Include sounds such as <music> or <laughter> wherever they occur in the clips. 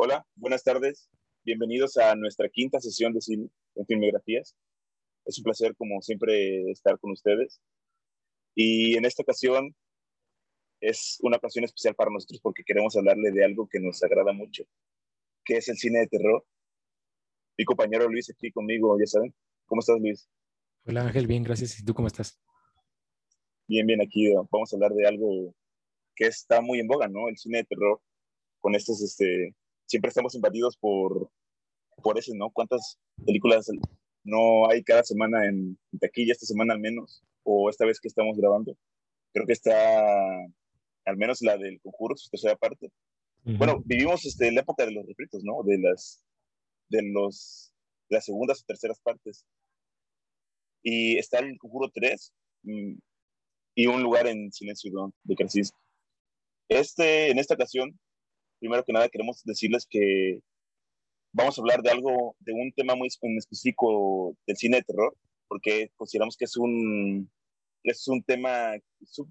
Hola, buenas tardes. Bienvenidos a nuestra quinta sesión de cine en Filmografías. Es un placer, como siempre, estar con ustedes. Y en esta ocasión es una ocasión especial para nosotros porque queremos hablarle de algo que nos agrada mucho, que es el cine de terror. Mi compañero Luis aquí conmigo, ya saben. ¿Cómo estás, Luis? Hola Ángel, bien, gracias. ¿Y tú cómo estás? Bien, bien, aquí vamos a hablar de algo que está muy en boga, ¿no? El cine de terror, con estos, este, siempre estamos invadidos por, por eso, ¿no? ¿Cuántas películas no hay cada semana en, taquilla, esta semana al menos, o esta vez que estamos grabando? Creo que está, al menos la del Conjuro, su tercera parte. Bueno, vivimos este, la época de los refritos, ¿no? De las, de los, las segundas o terceras partes. Y está el Conjuro 3 mm, y un lugar en Silencio de Crisis. Este, en esta ocasión, primero que nada queremos decirles que vamos a hablar de algo, de un tema muy específico del cine de terror, porque consideramos que es un, es un tema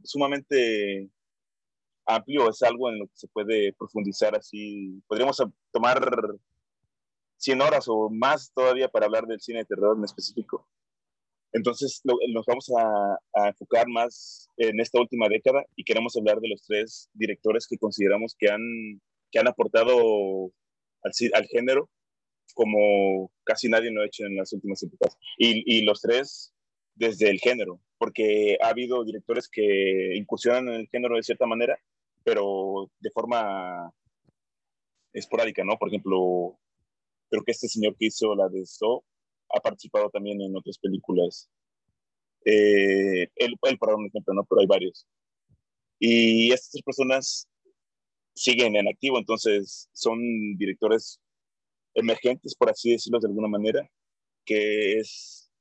sumamente amplio, es algo en lo que se puede profundizar así. Podríamos tomar 100 horas o más todavía para hablar del cine de terror en específico. Entonces nos vamos a, enfocar más en esta última década y queremos hablar de los tres directores que consideramos que han que han aportado al, al género como casi nadie lo ha hecho en las últimas épocas. Y, y, los tres desde el género, porque ha habido directores que incursionan en el género de cierta manera, pero de forma esporádica, ¿no? Por ejemplo, creo que este señor que hizo la de So ha participado también en otras películas. Eh, él, él, para un ejemplo, ¿no? Pero hay varios. Y estas tres personas siguen en activo, entonces son directores emergentes, por así decirlo de alguna manera, que es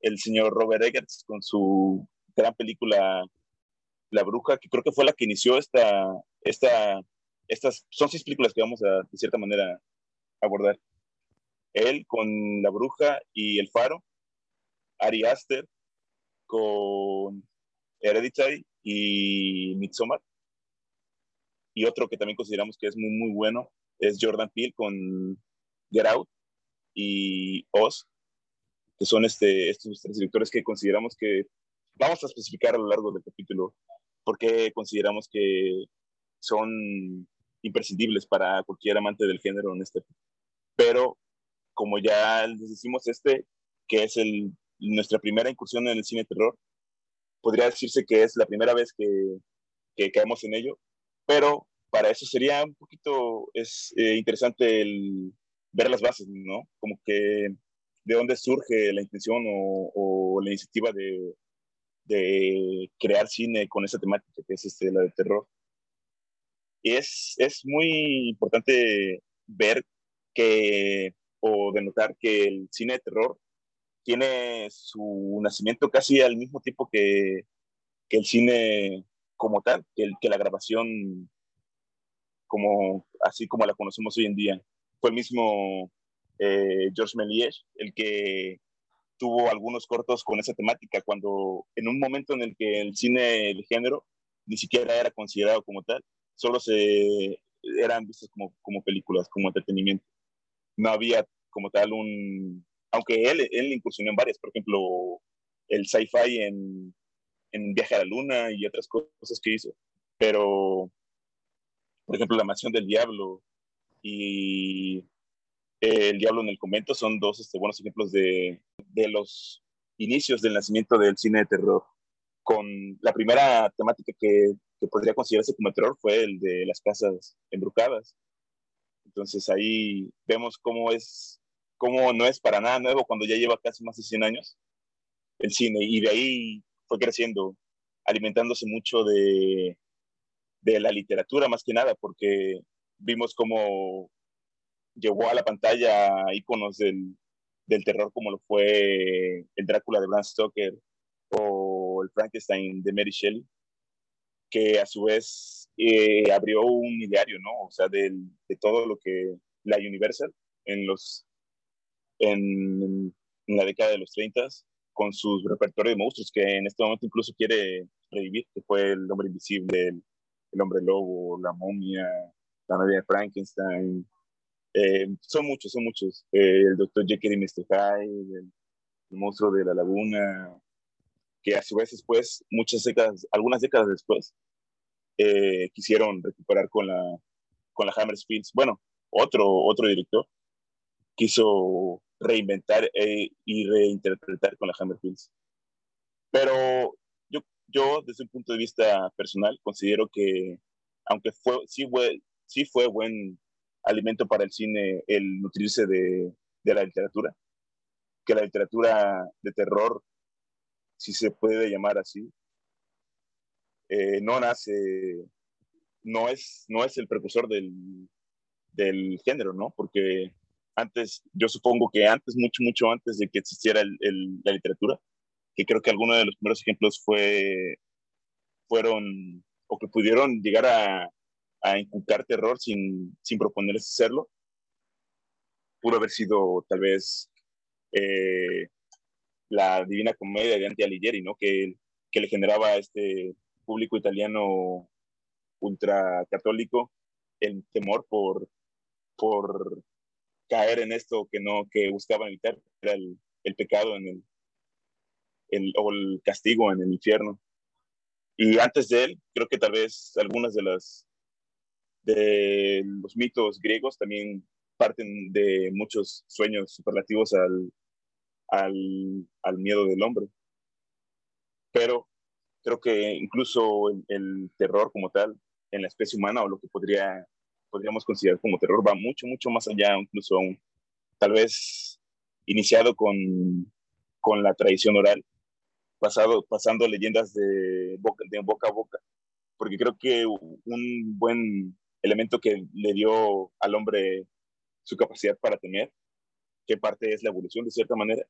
el señor Robert Eggers con su gran película La Bruja, que creo que fue la que inició esta, esta, estas, son seis películas que vamos a, de cierta manera, abordar. Él con La Bruja y El Faro, Ari Aster con Hereditary y Midsommar y otro que también consideramos que es muy, muy bueno es Jordan Peele con Get Out y Oz, que son este, estos tres directores que consideramos que vamos a especificar a lo largo del capítulo porque consideramos que son imprescindibles para cualquier amante del género en este. Pero como ya les decimos, este, que es el, nuestra primera incursión en el cine terror, podría decirse que es la primera vez que, que caemos en ello, pero para eso sería un poquito es, eh, interesante el ver las bases, ¿no? Como que de dónde surge la intención o, la iniciativa de, de, crear cine con esa temática que es este, la de terror. Y es, es muy importante ver que, o denotar que el cine de terror tiene su nacimiento casi al mismo tiempo que, que el cine como tal, que, que la grabación como, así como la conocemos hoy en día. Fue el mismo eh, Georges Méliès el que tuvo algunos cortos con esa temática, cuando en un momento en el que el cine de género ni siquiera era considerado como tal, solo se eran vistos como, como películas, como entretenimiento. No había como tal un, aunque él, él incursionó en varias, por ejemplo, el sci-fi en, en Viaje a la Luna y otras cosas que hizo, pero por ejemplo, La Mansión del Diablo y eh, El Diablo en el Convento son dos este, buenos ejemplos de, de los inicios del nacimiento del cine de terror. Con la primera temática que, que podría considerarse como terror fue el de las casas embrujadas. Entonces ahí vemos cómo es, cómo no es para nada nuevo cuando ya lleva casi más de 100 años el cine y de ahí fue creciendo, alimentándose mucho de, de la literatura más que nada, porque vimos cómo llevó a la pantalla íconos del, del terror como lo fue el Drácula de Bram Stoker o el Frankenstein de Mary Shelley, que a su vez eh, abrió un ideario, ¿no? O sea, de, de todo lo que la Universal en los en, en la década de los 30 con su repertorio de monstruos que en este momento incluso quiere revivir, que fue el hombre invisible, el, el hombre lobo, la momia, la novia de Frankenstein, Eh, son muchos, son muchos. Eh, el Dr. Jekyll y Mr. Hyde, el, monstruo de la laguna, que a su vez después, muchas décadas, algunas décadas después, eh, quisieron recuperar con la, con la Hammer Spills. Bueno, otro, otro director quiso reinventar y reinterpretar con la Hammer Spills. Pero yo, yo, desde un punto de vista personal, considero que, aunque fue, sí, fue, sí fue buen alimento para el cine el nutrirse de, de la literatura, que la literatura de terror, si se puede llamar así, eh, no nace, no es, no es el precursor del, del género, ¿no? Porque antes, yo supongo que antes, mucho, mucho antes de que existiera el, la literatura, que creo que algunos de los primeros ejemplos fue, fueron, o que pudieron llegar a, a inculcar terror sin, sin proponerse hacerlo. Pudo haber sido tal vez eh, la Divina Comedia de Dante Alighieri, ¿no? Que, que le generaba a este público italiano ultracatólico el temor por, por caer en esto que no que buscaban evitar, era el, pecado en el, el, o el castigo en el infierno. Y antes de él, creo que tal vez algunas de las de los mitos griegos también parten de muchos sueños superlativos al, al, al miedo del hombre. Pero creo que incluso el, terror como tal en la especie humana o lo que podría, podríamos considerar como terror va mucho, mucho más allá, incluso aún, tal vez iniciado con, con la tradición oral, pasado, pasando leyendas de boca, de boca a boca, porque creo que un buen elemento que le dio al hombre su capacidad para temer, que parte es la evolución de cierta manera,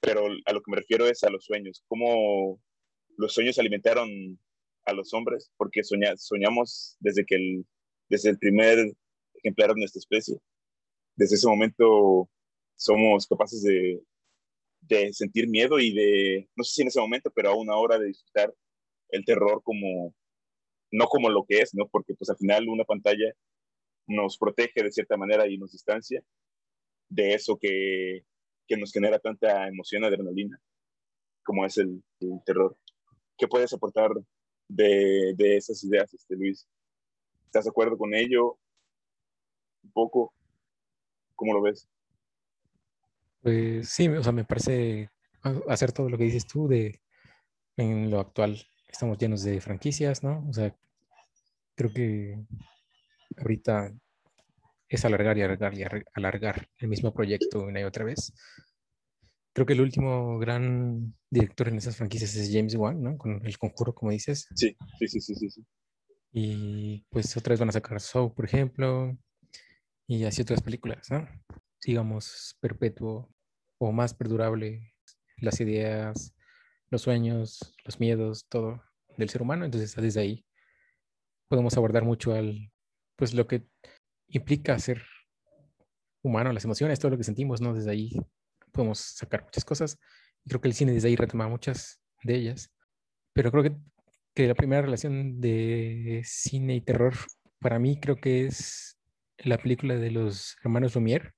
pero a lo que me refiero es a los sueños, cómo los sueños alimentaron a los hombres, porque soñamos desde que el, desde el primer ejemplar de nuestra especie. Desde ese momento somos capaces de, sentir miedo y de, no sé si en ese momento, pero a una hora de disfrutar el terror como, no como lo que es, ¿no? Porque pues al final una pantalla nos protege de cierta manera y nos distancia de eso que, que nos genera tanta emoción, adrenalina, como es el, terror. ¿Qué puedes aportar de, de, esas ideas, este, Luis? ¿Estás de acuerdo con ello? Un poco. ¿Cómo lo ves? Pues sí, o sea, me parece hacer todo lo que dices tú de en lo actual estamos llenos de franquicias, ¿no? O sea, creo que ahorita es alargar y alargar y alargar el mismo proyecto una y otra vez. Creo que el último gran director en esas franquicias es James Wan, ¿no? Con El Conjuro, como dices. Sí, sí, sí, sí, sí. Y pues otra vez van a sacar Soul, por ejemplo, y así otras películas, ¿no? Digamos, perpetuo o más perdurable las ideas, los sueños, los miedos, todo del ser humano. Entonces, desde ahí podemos abordar mucho al, pues lo que implica ser humano, las emociones, todo lo que sentimos, ¿no? Desde ahí podemos sacar muchas cosas. Creo que el cine desde ahí retoma muchas de ellas. Pero creo que, que la primera relación de cine y terror, para mí creo que es la película de los hermanos Lumière,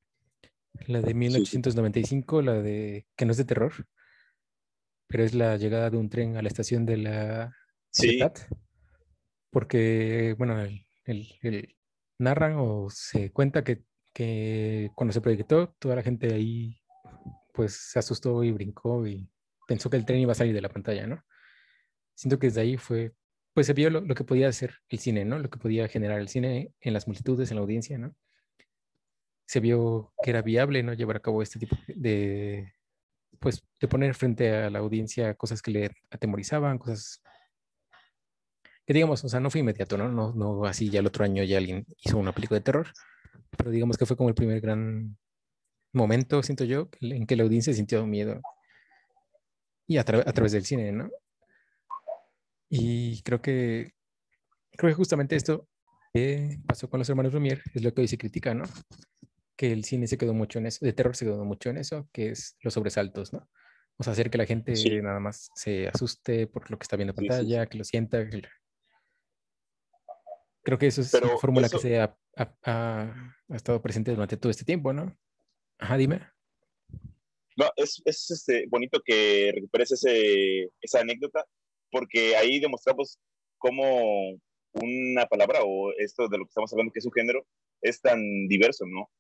la de 1895, la de que no es de terror, pero es la llegada de un tren a la estación de la ciudad porque, bueno, el, narran o se cuenta que, que, cuando se proyectó, toda la gente ahí pues se asustó y brincó y pensó que el tren iba a salir de la pantalla, ¿no? Siento que desde ahí fue, pues se vio lo, que podía hacer el cine, ¿no? Lo que podía generar el cine en las multitudes, en la audiencia, ¿no? Se vio que era viable, ¿no? Llevar a cabo este tipo de, pues, de poner frente a la audiencia cosas que le atemorizaban, cosas que digamos, o sea, no fue inmediato, ¿no? No, no así ya el otro año ya alguien hizo una película de terror, pero digamos que fue como el primer gran momento, siento yo, en que la audiencia sintió miedo y a, través del cine, ¿no? Y creo que, creo que justamente esto que pasó con los hermanos Lumière es lo que hoy se critica, ¿no? Que el cine se quedó mucho en eso, de terror se quedó mucho en eso, que es los sobresaltos, ¿no? O sea, hacer que la gente nada más se asuste por lo que está viendo en pantalla, que lo sienta, que Creo que eso es una fórmula que se ha, estado presente durante todo este tiempo, ¿no? Ajá, dime. No, es, es este, bonito que recuperes ese, esa anécdota, porque ahí demostramos cómo una palabra o esto de lo que estamos hablando, que es un género, es tan diverso, ¿no?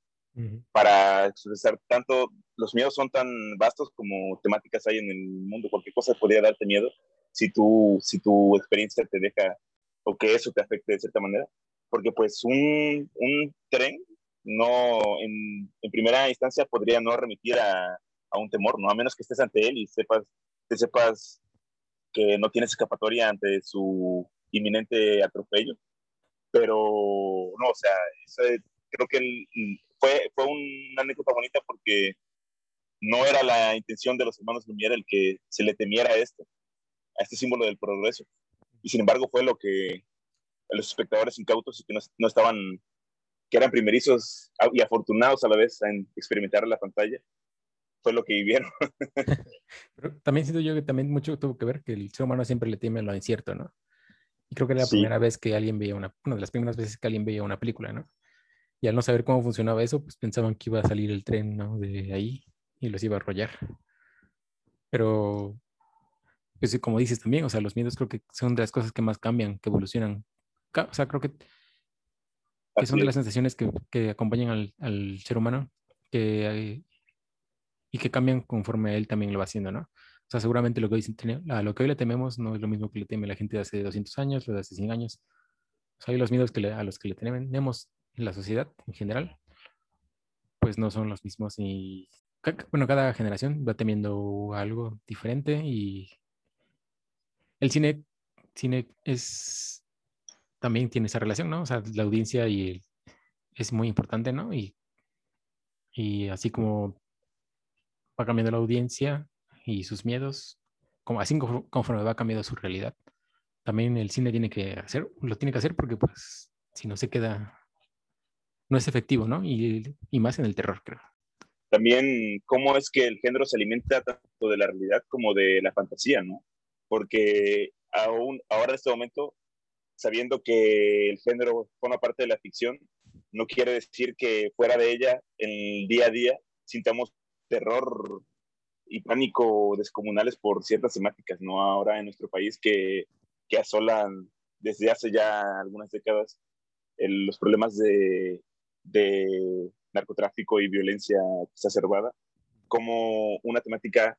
Para expresar tanto, los miedos son tan vastos como temáticas hay en el mundo, cualquier cosa podría darte miedo si tu, si tu experiencia te deja o que eso te afecte de cierta manera, porque pues un, un tren no, en, en, primera instancia podría no remitir a, a, un temor, ¿no? A menos que estés ante él y sepas, te sepas que no tienes escapatoria ante su inminente atropello. Pero no, o sea, creo que fue, fue una anécdota bonita porque no era la intención de los hermanos Lumière el que se le temiera a esto, a este símbolo del progreso. Y sin embargo fue lo que los espectadores incautos y que no, no estaban, que eran primerizos y afortunados a la vez en experimentar la pantalla, fue lo que vivieron. <laughs> Pero también siento yo que también mucho tuvo que ver que el ser humano siempre le teme lo incierto, ¿no? Y creo que era la primera vez que alguien veía una, una de las primeras veces que alguien veía una película, ¿no? Y al no saber cómo funcionaba eso, pues pensaban que iba a salir el tren, ¿no? De ahí y los iba a arrollar. Pero, pues como dices también, o sea, los miedos creo que son de las cosas que más cambian, que evolucionan. O sea, creo que, que son de las sensaciones que, que acompañan al, al, ser humano que, y que cambian conforme él también lo va haciendo, ¿no? O sea, seguramente lo que, hoy, lo que hoy le tememos no es lo mismo que le teme la gente de hace 200 años, lo de hace 100 años. O sea, hay los miedos que a los que le tenemos en la sociedad en general, pues no son los mismos y, bueno, cada generación va temiendo algo diferente y el cine, cine es, también tiene esa relación, ¿no? O sea, la audiencia y es muy importante, ¿no? Y, y así como va cambiando la audiencia, y sus miedos, como así conforme va cambiando su realidad. También el cine tiene que hacer, lo tiene que hacer porque pues si no se queda, no es efectivo, ¿no? Y, y más en el terror, creo. También cómo es que el género se alimenta tanto de la realidad como de la fantasía, ¿no? Porque aún ahora en este momento, sabiendo que el género forma parte de la ficción, no quiere decir que fuera de ella, en el día a día, sintamos terror y pánico descomunales por ciertas temáticas, ¿no? Ahora en nuestro país que, que asolan desde hace ya algunas décadas los problemas de, de, narcotráfico y violencia exacerbada, como una temática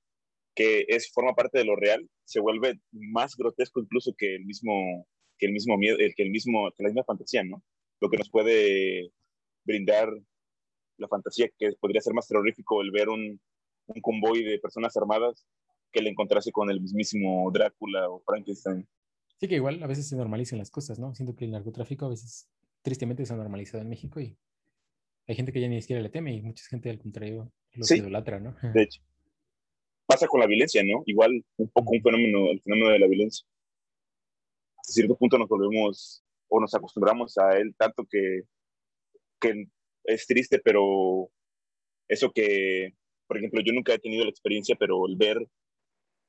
que es, forma parte de lo real, se vuelve más grotesco incluso que el mismo, que el mismo miedo, que, el mismo, que la misma fantasía, ¿no? Lo que nos puede brindar la fantasía, que podría ser más terrorífico el ver un, un convoy de personas armadas que le encontrase con el mismísimo Drácula o Frankenstein. Sí, que igual a veces se normalizan las cosas, ¿no? Siento que el narcotráfico a veces tristemente se ha normalizado en México y hay gente que ya ni siquiera le teme y mucha gente al contrario lo idolatra, ¿no? De hecho. Pasa con la violencia, ¿no? Igual un poco un fenómeno, el fenómeno de la violencia. A cierto punto nos volvemos o nos acostumbramos a él tanto que, que es triste, pero eso que por ejemplo, yo nunca he tenido la experiencia, pero el ver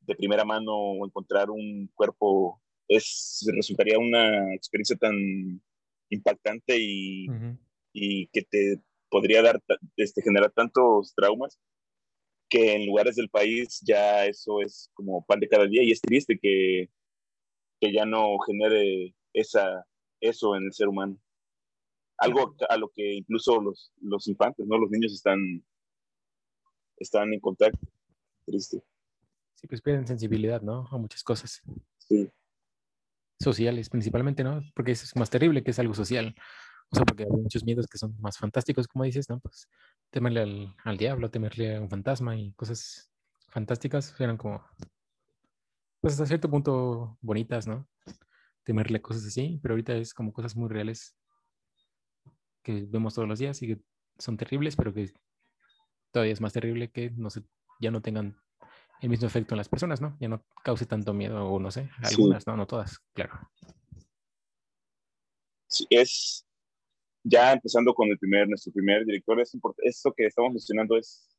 de primera mano o encontrar un cuerpo es, resultaría una experiencia tan impactante y, y que te podría dar, este, generar tantos traumas que en lugares del país ya eso es como pan de cada día y es triste que, que ya no genere esa, eso en el ser humano. Algo a lo que incluso los, los infantes, ¿no? los niños están están en contacto. Triste. Sí, pues pierden sensibilidad, ¿no? A muchas cosas. Sí. Sociales, principalmente, ¿no? Porque eso es más terrible que es algo social. O sea, porque hay muchos miedos que son más fantásticos, como dices, ¿no? Pues temerle al, al diablo, temerle a un fantasma y cosas fantásticas eran como, pues hasta cierto punto bonitas, ¿no? Temerle cosas así, pero ahorita es como cosas muy reales que vemos todos los días y que son terribles, pero que todavía es más terrible que no se, ya no tengan el mismo efecto en las personas, ¿no? Ya no cause tanto miedo, o no sé, algunas, ¿no? No todas, claro. Sí, es ya empezando con el primer, nuestro primer director, es esto que estamos mencionando es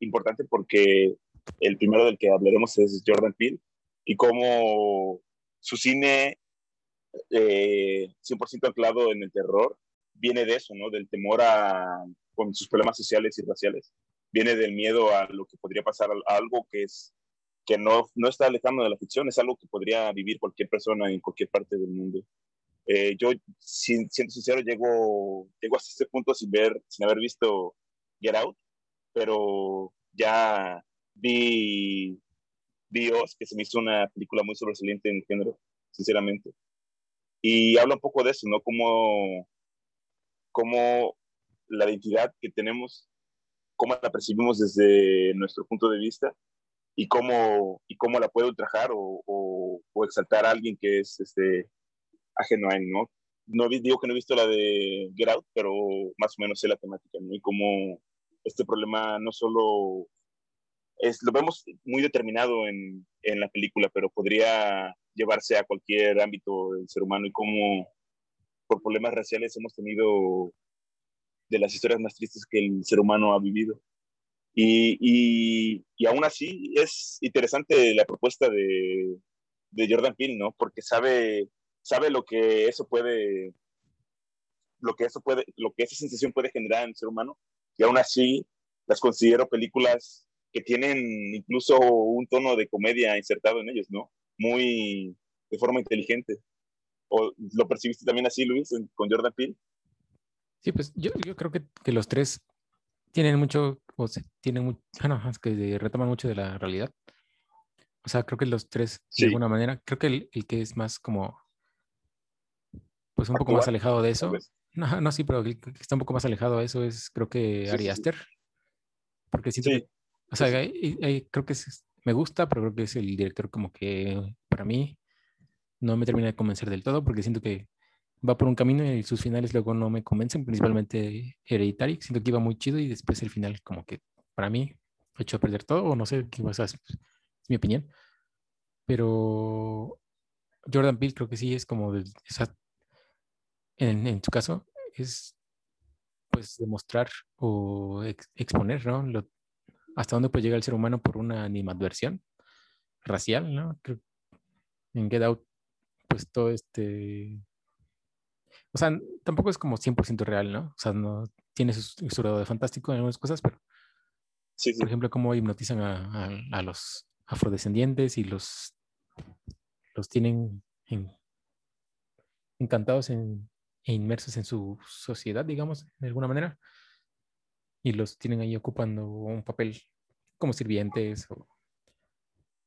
importante porque el primero del que hablaremos es Jordan Peele y cómo su cine eh, 100% anclado en el terror, viene de eso, ¿no? Del temor a, con sus problemas sociales y raciales. Viene del miedo a lo que podría pasar, a algo que es que no, no está alejando de la ficción, es algo que podría vivir cualquier persona en cualquier parte del mundo. Eh, yo, sin, siendo sincero, llego, llego hasta este punto sin, ver, sin haber visto Get Out, pero ya vi, vi que se me hizo una película muy sobresaliente en el género, sinceramente. Y habla un poco de eso, ¿no? Como, como la identidad que tenemos, cómo la percibimos desde nuestro punto de vista y cómo, y cómo la puede ultrajar o, o, exaltar a alguien que es este, ajeno a él, ¿no? No digo que no he visto la de Get Out, pero más o menos sé la temática, ¿no? Y cómo este problema no solo es, lo vemos muy determinado en, en la película, pero podría llevarse a cualquier ámbito del ser humano y cómo por problemas raciales hemos tenido de las historias más tristes que el ser humano ha vivido. Y, y, aún así es interesante la propuesta de, de, Jordan Peele, ¿no? Porque sabe, sabe lo que eso puede, lo que eso puede, lo que esa sensación puede generar en el ser humano. Y aún así las considero películas que tienen incluso un tono de comedia insertado en ellos, ¿no? Muy de forma inteligente. ¿O lo percibiste también así, Luis, con Jordan Peele? Sí, pues yo, yo creo que, que, los tres tienen mucho, o sea, tienen mucho, ah, no, es que retoman mucho de la realidad. O sea, creo que los tres, de alguna manera, creo que el, el, que es más como, pues un poco más alejado de eso. No, no, sí, pero el que está un poco más alejado de eso es, creo que Ari Aster. Porque siento que, o sea, creo que es, me gusta, pero creo que es el director como que para mí no me termina de convencer del todo, porque siento que va por un camino y sus finales luego no me convencen, principalmente Hereditary. Siento que iba muy chido y después el final, como que para mí, ha hecho a perder todo, o no sé qué vas a es mi opinión. Pero Jordan Peele creo que sí es como, de, en, en su caso, es pues demostrar o exponer, ¿no? Lo, hasta dónde puede llegar el ser humano por una animadversión racial, ¿no? Creo, en Get Out, pues todo este o sea, tampoco es como 100% real, ¿no? O sea, no tiene su, su grado de fantástico en algunas cosas, pero sí, por ejemplo, cómo hipnotizan a, a, los afrodescendientes y los, los tienen encantados en, e inmersos en su sociedad, digamos, de alguna manera, y los tienen ahí ocupando un papel como sirvientes o,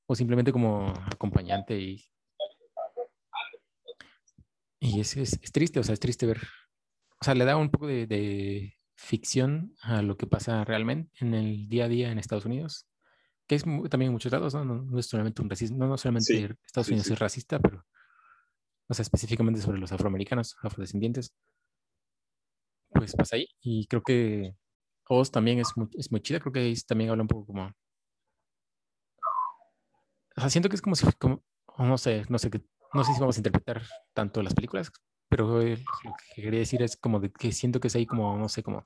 o simplemente como acompañante y y es, es, triste, o sea, es triste ver, o sea, le da un poco de, ficción a lo que pasa realmente en el día a día en Estados Unidos, que es también en muchos lados, ¿no? No, es solamente un racismo, no, solamente Estados Unidos es racista, pero, o sea, específicamente sobre los afroamericanos, afrodescendientes, pues pasa ahí. Y creo que Oz también es muy, es muy chida, creo que ahí también habla un poco como... O sea, siento que es como si, como, no sé, no sé qué no sé si vamos a interpretar tanto las películas, pero lo que quería decir es como de que siento que es ahí como, no sé, como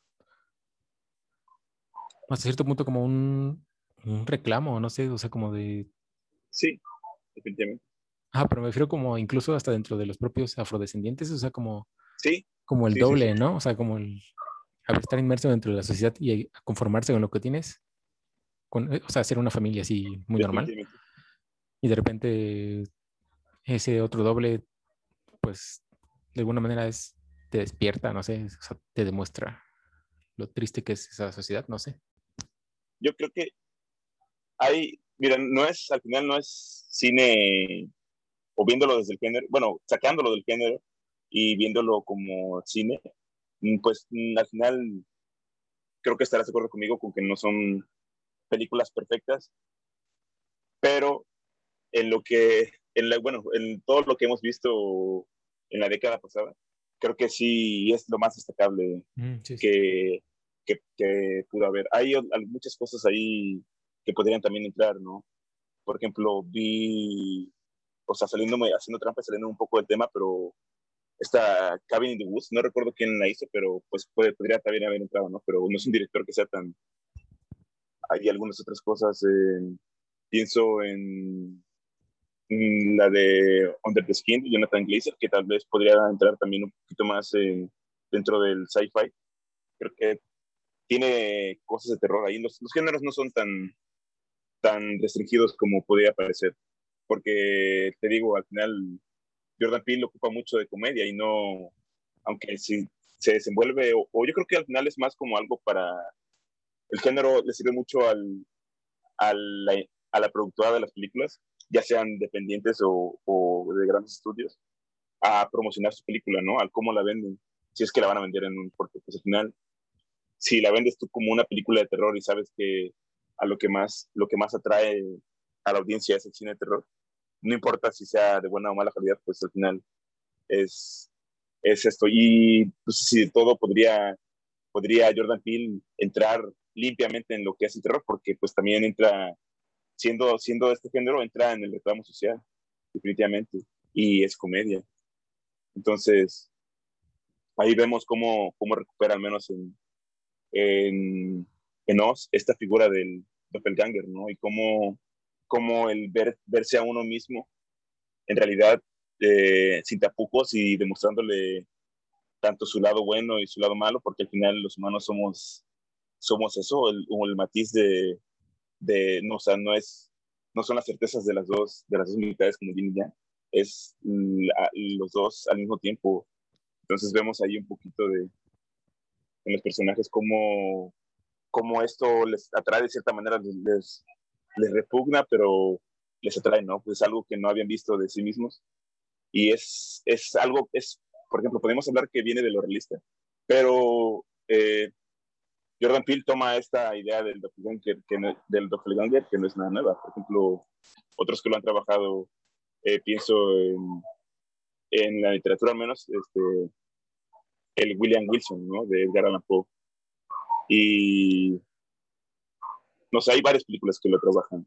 hasta cierto punto como un, un reclamo, no sé, o sea, como de... Sí, definitivamente. Ah, pero me refiero como incluso hasta dentro de los propios afrodescendientes, o sea, como... Sí. Como el doble, ¿no? O sea, como el estar inmerso dentro de la sociedad y conformarse con lo que tienes. Con, o sea, ser una familia así muy normal. Y de repente ese otro doble, pues de alguna manera es, te despierta, no sé, te demuestra lo triste que es esa sociedad, no sé. Yo creo que hay, mira, no es, al final no es cine, o viéndolo desde el género, bueno, sacándolo del género y viéndolo como cine, mm, pues mm, al final creo que estarás de acuerdo conmigo con que no son películas perfectas, pero en lo que en bueno, en todo lo que hemos visto en la década pasada, creo que sí es lo más destacable mm, Que, que, pudo haber. Hay muchas cosas ahí que podrían también entrar, ¿no? Por ejemplo, vi, o sea, saliéndome, haciendo trampa, saliendo un poco del tema, pero esta Cabin in the Woods, no recuerdo quién la hizo, pero pues puede, podría también haber entrado, ¿no? Pero no es un director que sea tan... Hay algunas otras cosas, pienso en la de Under the Skin de Jonathan Glazer, que tal vez podría entrar también un poquito más eh, dentro del sci-fi. Creo que tiene cosas de terror ahí. Los, los, géneros no son tan, tan restringidos como podría parecer, porque te digo, al final Jordan Peele ocupa mucho de comedia y no, aunque si se desenvuelve, o, o yo creo que al final es más como algo para, el género le sirve mucho al, al, a la productora de las películas, ya sean dependientes o, o, de grandes estudios, a promocionar su película, ¿no? Al cómo la venden, si es que la van a vender en un, porque pues al final, si la vendes tú como una película de terror y sabes que a lo que más, lo que más atrae a la audiencia es el cine de terror, no importa si sea de buena o mala calidad, pues al final es, es esto. Y pues si de todo podría, podría Jordan Peele entrar limpiamente en lo que es el terror, porque pues también entra, siendo, siendo este género, entra en el reclamo social, definitivamente, y es comedia. Entonces, ahí vemos cómo, cómo recupera al menos en, en, en Oz esta figura del doppelganger, ¿no? Y cómo, cómo el ver, verse a uno mismo, en realidad, eh, sin tapujos y demostrándole tanto su lado bueno y su lado malo, porque al final los humanos somos somos eso, el, el matiz de, de, no, o sea, no es, no son las certezas de las dos, de las dos militares como Jimmy ya, es la, los dos al mismo tiempo. Entonces vemos ahí un poquito de, en los personajes cómo, cómo esto les atrae de cierta manera, les, les repugna, pero les atrae, ¿no? Pues es algo que no habían visto de sí mismos. Y es, es algo, es, por ejemplo, podemos hablar que viene de lo realista, pero eh, Jordan Peele toma esta idea del doppelganger, que no, del doppelganger, que no es nada nueva. Por ejemplo, otros que lo han trabajado, eh, pienso en, en, la literatura al menos, este, el William Wilson, ¿no? De Edgar Allan Poe. Y, no sé, hay varias películas que lo trabajan,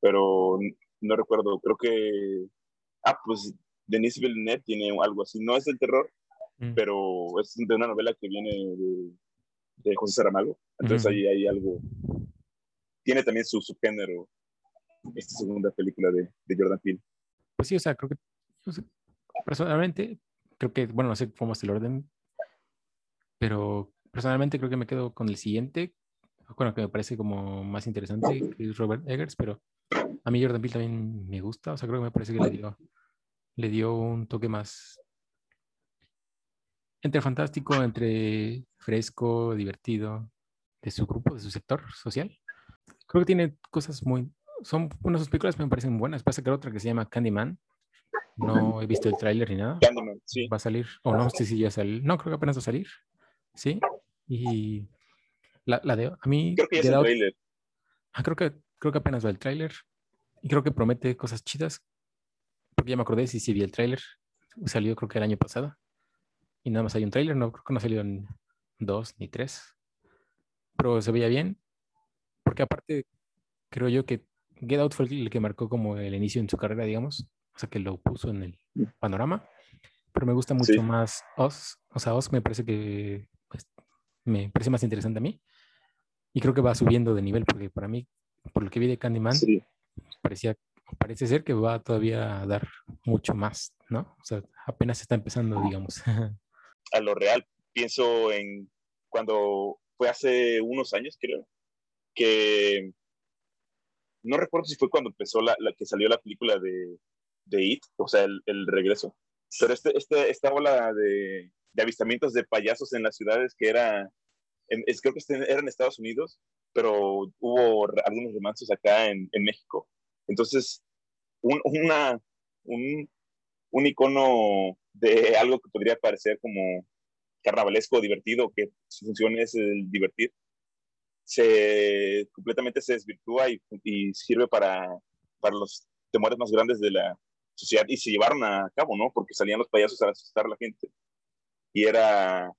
pero no recuerdo, creo que, ah, pues Denis Villeneuve tiene algo así, no es del terror, mm. pero es de una novela que viene de de José Saramago. Entonces ahí hay algo. Tiene también su subgénero esta segunda película de, de, Jordan Peele. Pues sí, o sea, creo que personalmente, creo que, bueno, no sé cómo es el orden, pero personalmente creo que me quedo con el siguiente, bueno, que me parece como más interesante, que es Robert Eggers, pero a mí Jordan Peele también me gusta, o sea, creo que me parece que le dio, le dio un toque más entre fantástico, entre fresco, divertido, de su grupo, de su sector social. Creo que tiene cosas muy... Son unas sus películas me parecen buenas. Pasa que otra que se llama Candyman. No he visto el tráiler ni nada. Candyman, sí. Va a salir, o no sé si ya sale. No, creo que apenas va a salir. Sí. Y la, la de... A mí... Creo que ya es el tráiler. Ah, creo que, creo que apenas va el tráiler. Y creo que promete cosas chidas. Porque ya me acordé si sí vi el tráiler. Salió creo que el año pasado y nada más hay un tráiler, no creo que no salieron dos ni tres, pero se veía bien, porque aparte creo yo que Get Out fue el que marcó como el inicio en su carrera, digamos, o sea que lo puso en el mm. panorama, pero me gusta mucho más Oz, o sea, Oz me parece que pues, me parece más interesante a mí y creo que va subiendo de nivel, porque para mí, por lo que vi de Candyman, parecía parece ser que va todavía a dar mucho más, ¿no? O sea, apenas está empezando, digamos. <laughs> a lo real. Pienso en cuando fue hace unos años, creo, que no recuerdo si fue cuando empezó la, que salió la película de, de It, o sea, el, regreso. Pero este, este, esta ola de, avistamientos de payasos en las ciudades que era, es, creo que este, era en Estados Unidos, pero hubo algunos romances acá en, en México. Entonces, un, una, un, un icono de algo que podría parecer como carnavalesco, divertido, que su función es el divertir, se completamente se desvirtúa y, sirve para, para los temores más grandes de la sociedad y se llevaron a cabo, ¿no? Porque salían los payasos a asustar a la gente. Y era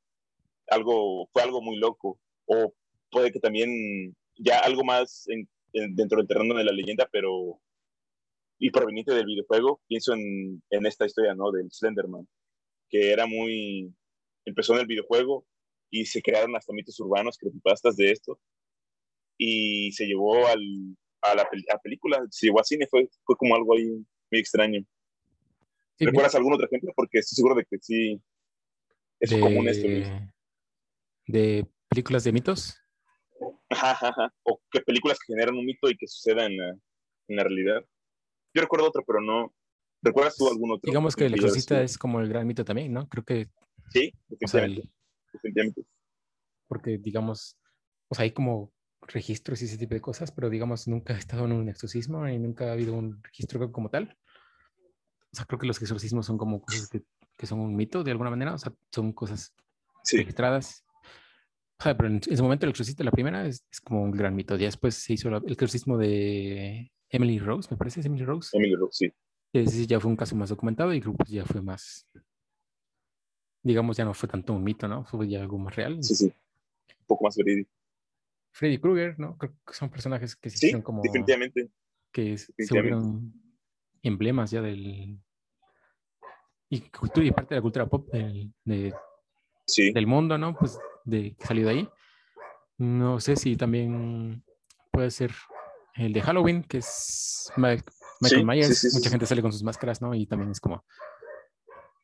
algo, fue algo muy loco. O puede que también ya algo más en, en, dentro del terreno de la leyenda, pero y proveniente del videojuego, pienso en, en, esta historia, ¿no? Del Slenderman, que era muy, empezó en el videojuego y se crearon hasta mitos urbanos, creepypastas de esto, y se llevó al, a la a película, se llevó a cine, fue, fue como algo ahí muy extraño. ¿Recuerdas algún otro ejemplo? Porque estoy seguro de que sí es común esto. ¿De películas de mitos? Ajá, O que películas que generan un mito y que sucedan en la, en la realidad. Yo recuerdo otro, pero no. ¿Recuerdas tú algún otro? Digamos que el exorcista es como el gran mito también, ¿no? Creo que. Sí, definitivamente. Porque, digamos, o sea, hay como registros y ese tipo de cosas, pero digamos, nunca he estado en un exorcismo y nunca ha habido un registro como tal. O sea, creo que los exorcismos son como cosas que, que son un mito de alguna manera, o sea, son cosas registradas. O sea, pero en ese momento el exorcista, la primera, es, es, como un gran mito. Ya después se hizo el exorcismo de Emily Rose, me parece, ¿es Emily Rose? Emily Rose, sí. Ese ya fue un caso más documentado y pues ya fue más, digamos, ya no fue tanto un mito, ¿no? Fue ya algo más real. Sí, sí. Un poco más verídico. Freddy Krueger, ¿no? Creo que son personajes que se hicieron como... definitivamente. Que se volvieron emblemas ya del... Y, cultura, y parte de la cultura pop del, del mundo, ¿no? Pues de que salió de ahí. No sé si también puede ser el de Halloween, que es Michael Myers. Mucha gente sale con sus máscaras, ¿no? Y también es como...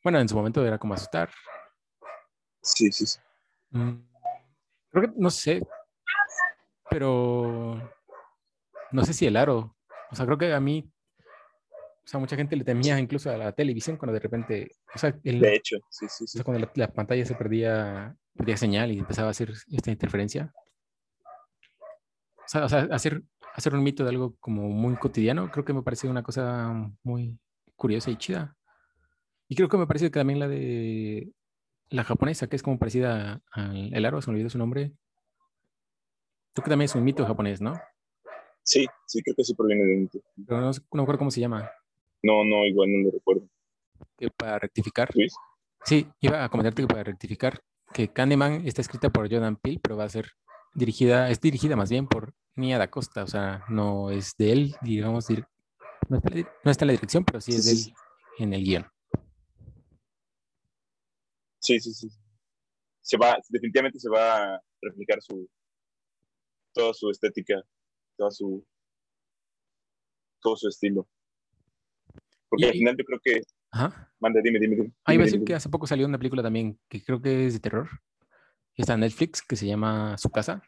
Bueno, en su momento era como asustar. Sí, sí, sí. Mm, creo que, no sé, pero no sé si el aro. O sea, creo que a mí, o sea, mucha gente le temía incluso a la televisión cuando de repente, o sea, de hecho, sí, sí, sí. O sea, cuando la, pantalla se perdía, perdía señal y empezaba a hacer esta interferencia. O sea, o sea, hacer, hacer un mito de algo como muy cotidiano, creo que me parece una cosa muy curiosa y chida. Y creo que me parece que también la de la japonesa, que es como parecida al aro, se me olvidó su nombre, Creo que también es un mito japonés, ¿no? Sí, sí, creo que sí proviene de un mito. Pero no, no recuerdo cómo se llama. No, no, igual no lo recuerdo. Que para rectificar. Sí, iba a comentarte que para rectificar que Kahneman está escrita por Jordan Peele, pero va a ser dirigida, es dirigida más bien por Nia da Costa, o sea, no es de él, digamos, no, está en la dirección, pero sí es de él en el guion. Sí, sí, sí. Se va, definitivamente se va a replicar su, toda su estética, toda su, todo su estilo. Porque al final yo creo que... Ajá. Manda, dime, dime, dime. Ah, iba a decir que hace poco salió una película también que creo que es de terror. Está en Netflix, que se llama Su Casa.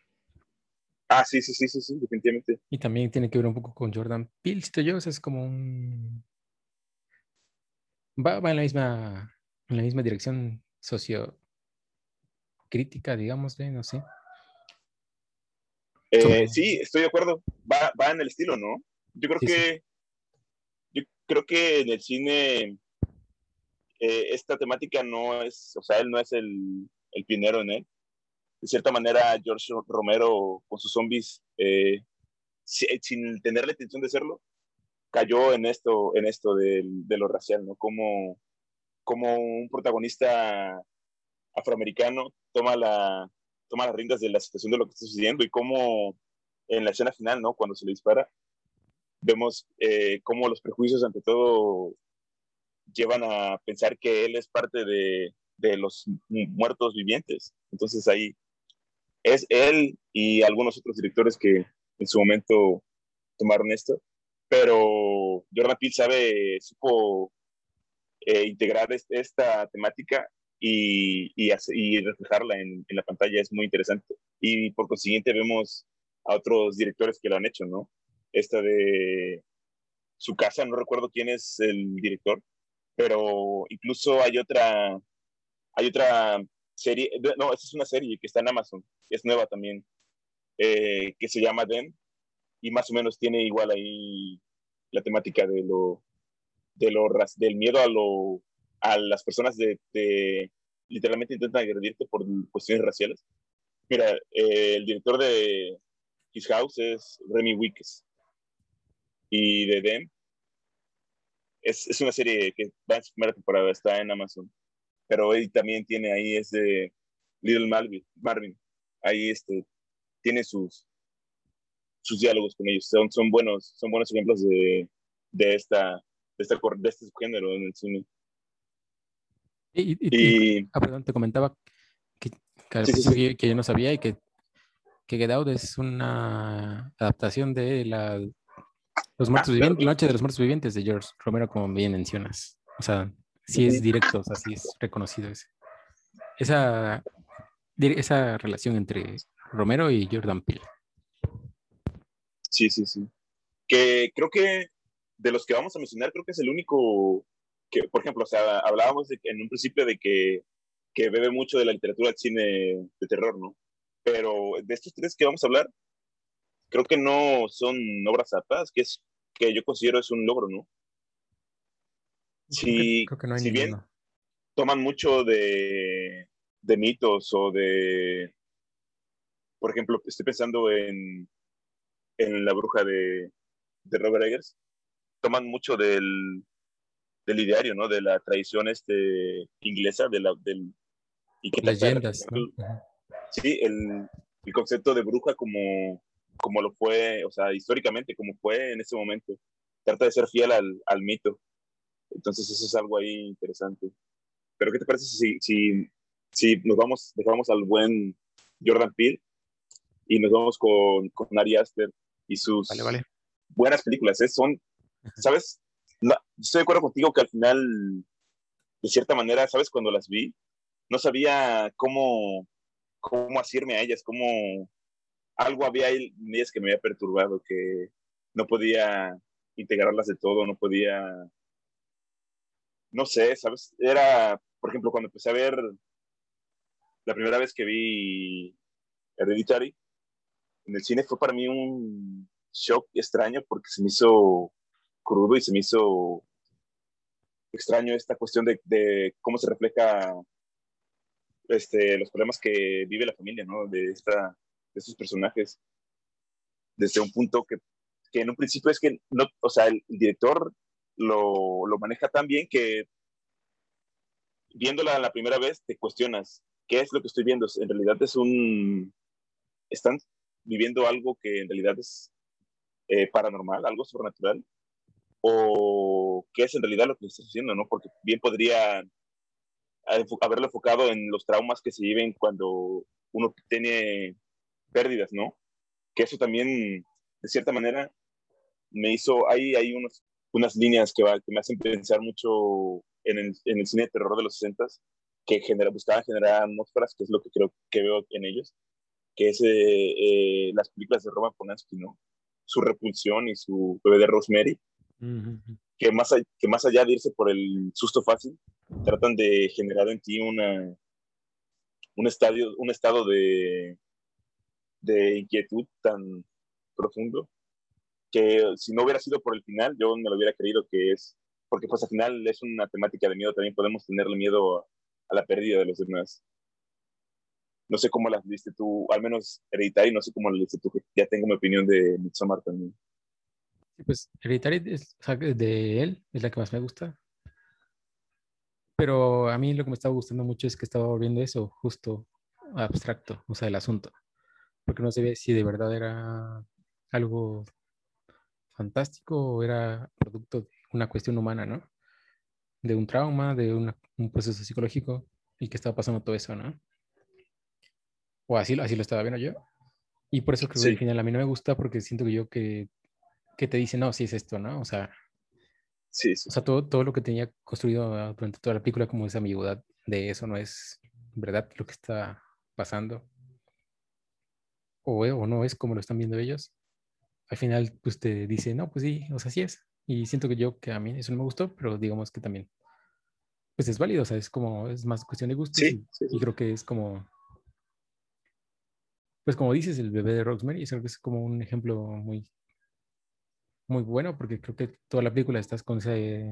Ah, sí, sí, sí, sí, sí, definitivamente. Y también tiene que ver un poco con Jordan Peele, si yo, es como un... Va, va en la misma en la misma dirección sociocrítica, digamos, no sé. Eh, sí, estoy de acuerdo. Va, va, en el estilo, ¿no? Yo creo que yo creo que en el cine eh, esta temática no es, o sea, él no es el, el pionero en él. De cierta manera, George Romero con sus zombies, eh, sin tener la intención de serlo, cayó en esto, en esto de, lo racial, ¿no? Como, como un protagonista afroamericano toma la, toma las riendas de la situación de lo que está sucediendo y cómo en la escena final, ¿no? Cuando se le dispara, vemos eh, cómo los prejuicios ante todo llevan a pensar que él es parte de, de los muertos vivientes. Entonces ahí es él y algunos otros directores que en su momento tomaron esto, pero Jordan Peele sabe, supo eh, integrar esta temática y, y, reflejarla en, la pantalla es muy interesante. Y por consiguiente vemos a otros directores que lo han hecho, ¿no? Esta de su casa, no recuerdo quién es el director, pero incluso hay otra, hay otra serie, no, esta es una serie que está en Amazon, es nueva también, eh, que se llama Den, y más o menos tiene igual ahí la temática de lo, de lo del miedo a lo a las personas de, literalmente intentan agredirte por cuestiones raciales. Mira, eh, el director de His House es Remy Wickes y de Dem es, es, una serie que va en su primera temporada, está en Amazon, pero él también tiene ahí ese Little Marvin, Marvin. Ahí este, tiene sus, sus diálogos con ellos, son, son, buenos, son buenos ejemplos de, de, esta, de, esta, de este género en el cine. Y, ah, perdón, te comentaba que, que, yo no sabía y que, que Get Out es una adaptación de la Los muertos vivientes, Noche de los muertos vivientes de George Romero, como bien mencionas. O sea, sí es directo, o sea, sí es reconocido ese. Esa, esa relación entre Romero y Jordan Peele. Sí, sí, sí. Que creo que de los que vamos a mencionar, creo que es el único que, por ejemplo, o sea, hablábamos en un principio de que, que bebe mucho de la literatura del cine de terror, ¿no? Pero de estos tres que vamos a hablar, creo que no son obras aptas, que es que yo considero es un logro, ¿no? Si, creo que, no hay si bien toman mucho de, de mitos o de, por ejemplo, estoy pensando en, en La bruja de, de Robert Eggers, toman mucho del, del ideario, ¿no? De la tradición este, inglesa, de la, del... Y que Leyendas, Sí, el, el, concepto de bruja como, como lo fue, o sea, históricamente, como fue en ese momento. Trata de ser fiel al, al mito. Entonces eso es algo ahí interesante. Pero ¿qué te parece si, si, si nos vamos, dejamos al buen Jordan Peele y nos vamos con, con Ari Aster y sus buenas películas? ¿eh? Son, ¿sabes? estoy de acuerdo contigo que al final, de cierta manera, ¿sabes? Cuando las vi, no sabía cómo, cómo asirme a ellas, cómo algo había en ellas que me había perturbado, que no podía integrarlas de todo, no podía, no sé, ¿sabes? Era, por ejemplo, cuando empecé a ver la primera vez que vi Hereditary en el cine fue para mí un shock extraño porque se me hizo crudo y se me hizo extraño esta cuestión de, cómo se refleja este, los problemas que vive la familia, ¿no? De, esta, de estos personajes. Desde un punto que, que, en un principio es que, no, o sea, el, director lo, lo, maneja tan bien que viéndola la primera vez te cuestionas, ¿qué es lo que estoy viendo? En realidad es un... Están viviendo algo que en realidad es eh, paranormal, algo sobrenatural, o qué es en realidad lo que está haciendo, ¿no? Porque bien podría haberlo enfocado en los traumas que se viven cuando uno tiene pérdidas, ¿no? Que eso también, de cierta manera, me hizo, hay, hay unos, unas líneas que, que me hacen pensar mucho en el, en el, cine de terror de los 60 que genera, buscaban generar atmósferas, que es lo que creo que veo en ellos, que es eh, eh, las películas de Roman Polanski, ¿no? Su repulsión y su bebé de Rosemary, que, más, que más allá de irse por el susto fácil, tratan de generar en ti una, un, estadio, un estado de, de inquietud tan profundo que si no hubiera sido por el final, yo me lo hubiera creído que es, porque pues al final es una temática de miedo, también podemos tenerle miedo a, la pérdida de los demás. No sé cómo las viste tú, al menos Hereditary, no sé cómo las viste tú, ya tengo mi opinión de Midsommar también. Sí, pues Hereditary es, de él es la que más me gusta. Pero a mí lo que me estaba gustando mucho es que estaba volviendo eso justo abstracto, o sea, el asunto. Porque no se ve si de verdad era algo fantástico o era producto de una cuestión humana, ¿no? De un trauma, de un proceso psicológico y que estaba pasando todo eso, ¿no? O así, así lo estaba viendo yo. Y por eso creo que al final a mí no me gusta porque siento que yo que que te dice, no, sí es esto, ¿no? O sea, sí, O sea todo, todo lo que tenía construido ah, durante toda la película, como esa ambigüedad de eso no es verdad lo que está pasando. O, o no es como lo están viendo ellos. Al final, pues te dice, no, pues sí, o sea, sí es. Y siento que yo, que a mí eso no me gustó, pero digamos que también, pues es válido, o sea, es como, es más cuestión de gusto. Sí, y, creo que es como, pues como dices, el bebé de Rosemary, creo que es como un ejemplo muy muy bueno porque creo que toda la película estás con ese,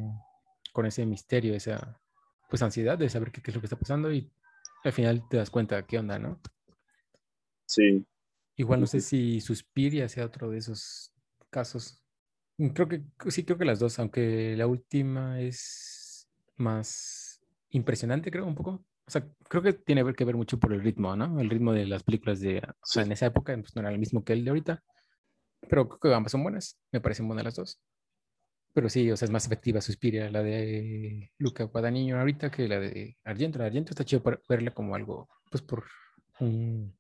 con ese misterio, esa pues ansiedad de saber qué, es lo que está pasando y al final te das cuenta qué onda, ¿no? Sí. Igual no sé si Suspiria sea otro de esos casos. Mm, creo que sí, creo que las dos, aunque la última es más impresionante, creo, un poco. O sea, creo que tiene que ver mucho por el ritmo, ¿no? El ritmo de las películas de, o sea, en esa época pues, no era el mismo que el de ahorita. Pero creo que ambas son buenas. Me parecen buenas las dos. Pero sí, o sea, es más efectiva Suspiria, la de Luca Guadagnino ahorita que la de Argento. La de Argento está chido para verla como algo, pues por un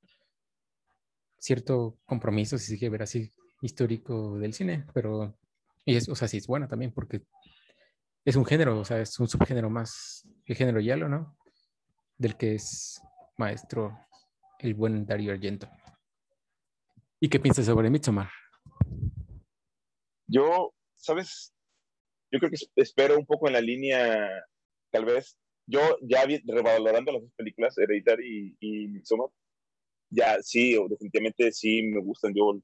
cierto compromiso, si se quiere ver así, histórico del cine. Pero Y es, o sea, sí es buena también porque es un género, o sea, es un subgénero más, el género yalo, ¿no? Del que es maestro el buen Dario Argento. ¿Y qué piensas sobre Midsommar? Yo, ¿sabes? Yo creo que espero un poco en la línea, tal vez, yo ya revalorando las dos películas, Hereditary y, y Midsommar, ya sí, definitivamente sí me gustan. Yo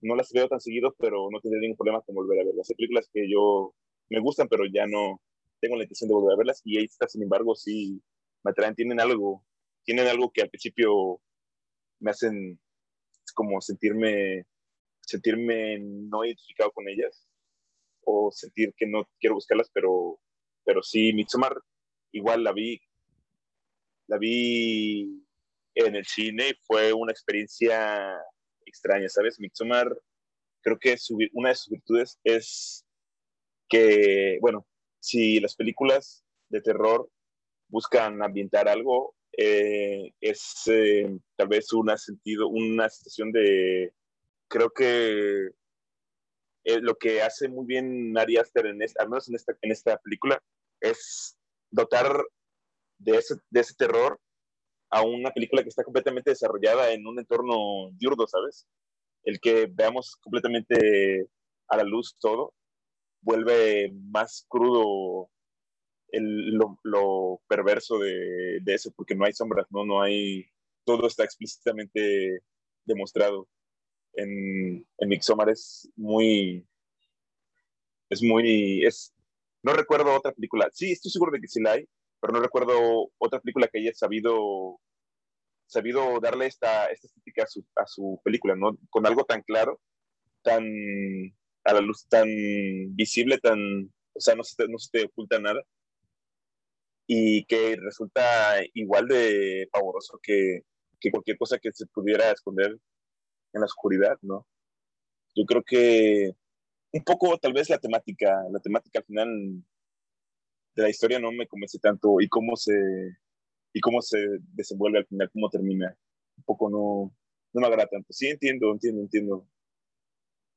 no las veo tan seguido, pero no tendría ningún problema con volver a verlas. Hay películas que yo me gustan, pero ya no tengo la intención de volver a verlas. Y estas, sin embargo, sí me atraen, tienen algo, tienen algo que al principio me hacen como sentirme, sentirme no identificado con ellas o sentir que no quiero buscarlas, pero, pero sí, Midsommar igual la vi, la vi en el cine fue una experiencia extraña, ¿sabes? Midsommar, creo que una de sus virtudes es que, bueno, si las películas de terror buscan ambientar algo, eh, es eh, tal vez una sentido, una situación de, creo que eh, lo que hace muy bien Ari Aster, en al menos en esta, en esta película, es dotar de ese, de ese terror a una película que está completamente desarrollada en un entorno diurdo, ¿sabes? El que veamos completamente a la luz todo vuelve más crudo el, lo, perverso de, de, eso, porque no hay sombras, ¿no? No hay, todo está explícitamente demostrado. En, en Midsommar es muy, es muy, es, no recuerdo otra película, sí, estoy seguro de que sí la hay, pero no recuerdo otra película que haya sabido, sabido darle esta, esta estética a su, a su película, ¿no? Con algo tan claro, tan a la luz, tan visible, tan, o sea, no se te, no se te oculta nada y que resulta igual de pavoroso que, que, cualquier cosa que se pudiera esconder en la oscuridad, ¿no? Yo creo que un poco tal vez la temática, la temática al final de la historia no me convence tanto y cómo se, y cómo se desenvuelve al final, cómo termina. Un poco no, no me agrada tanto. Sí entiendo, entiendo, entiendo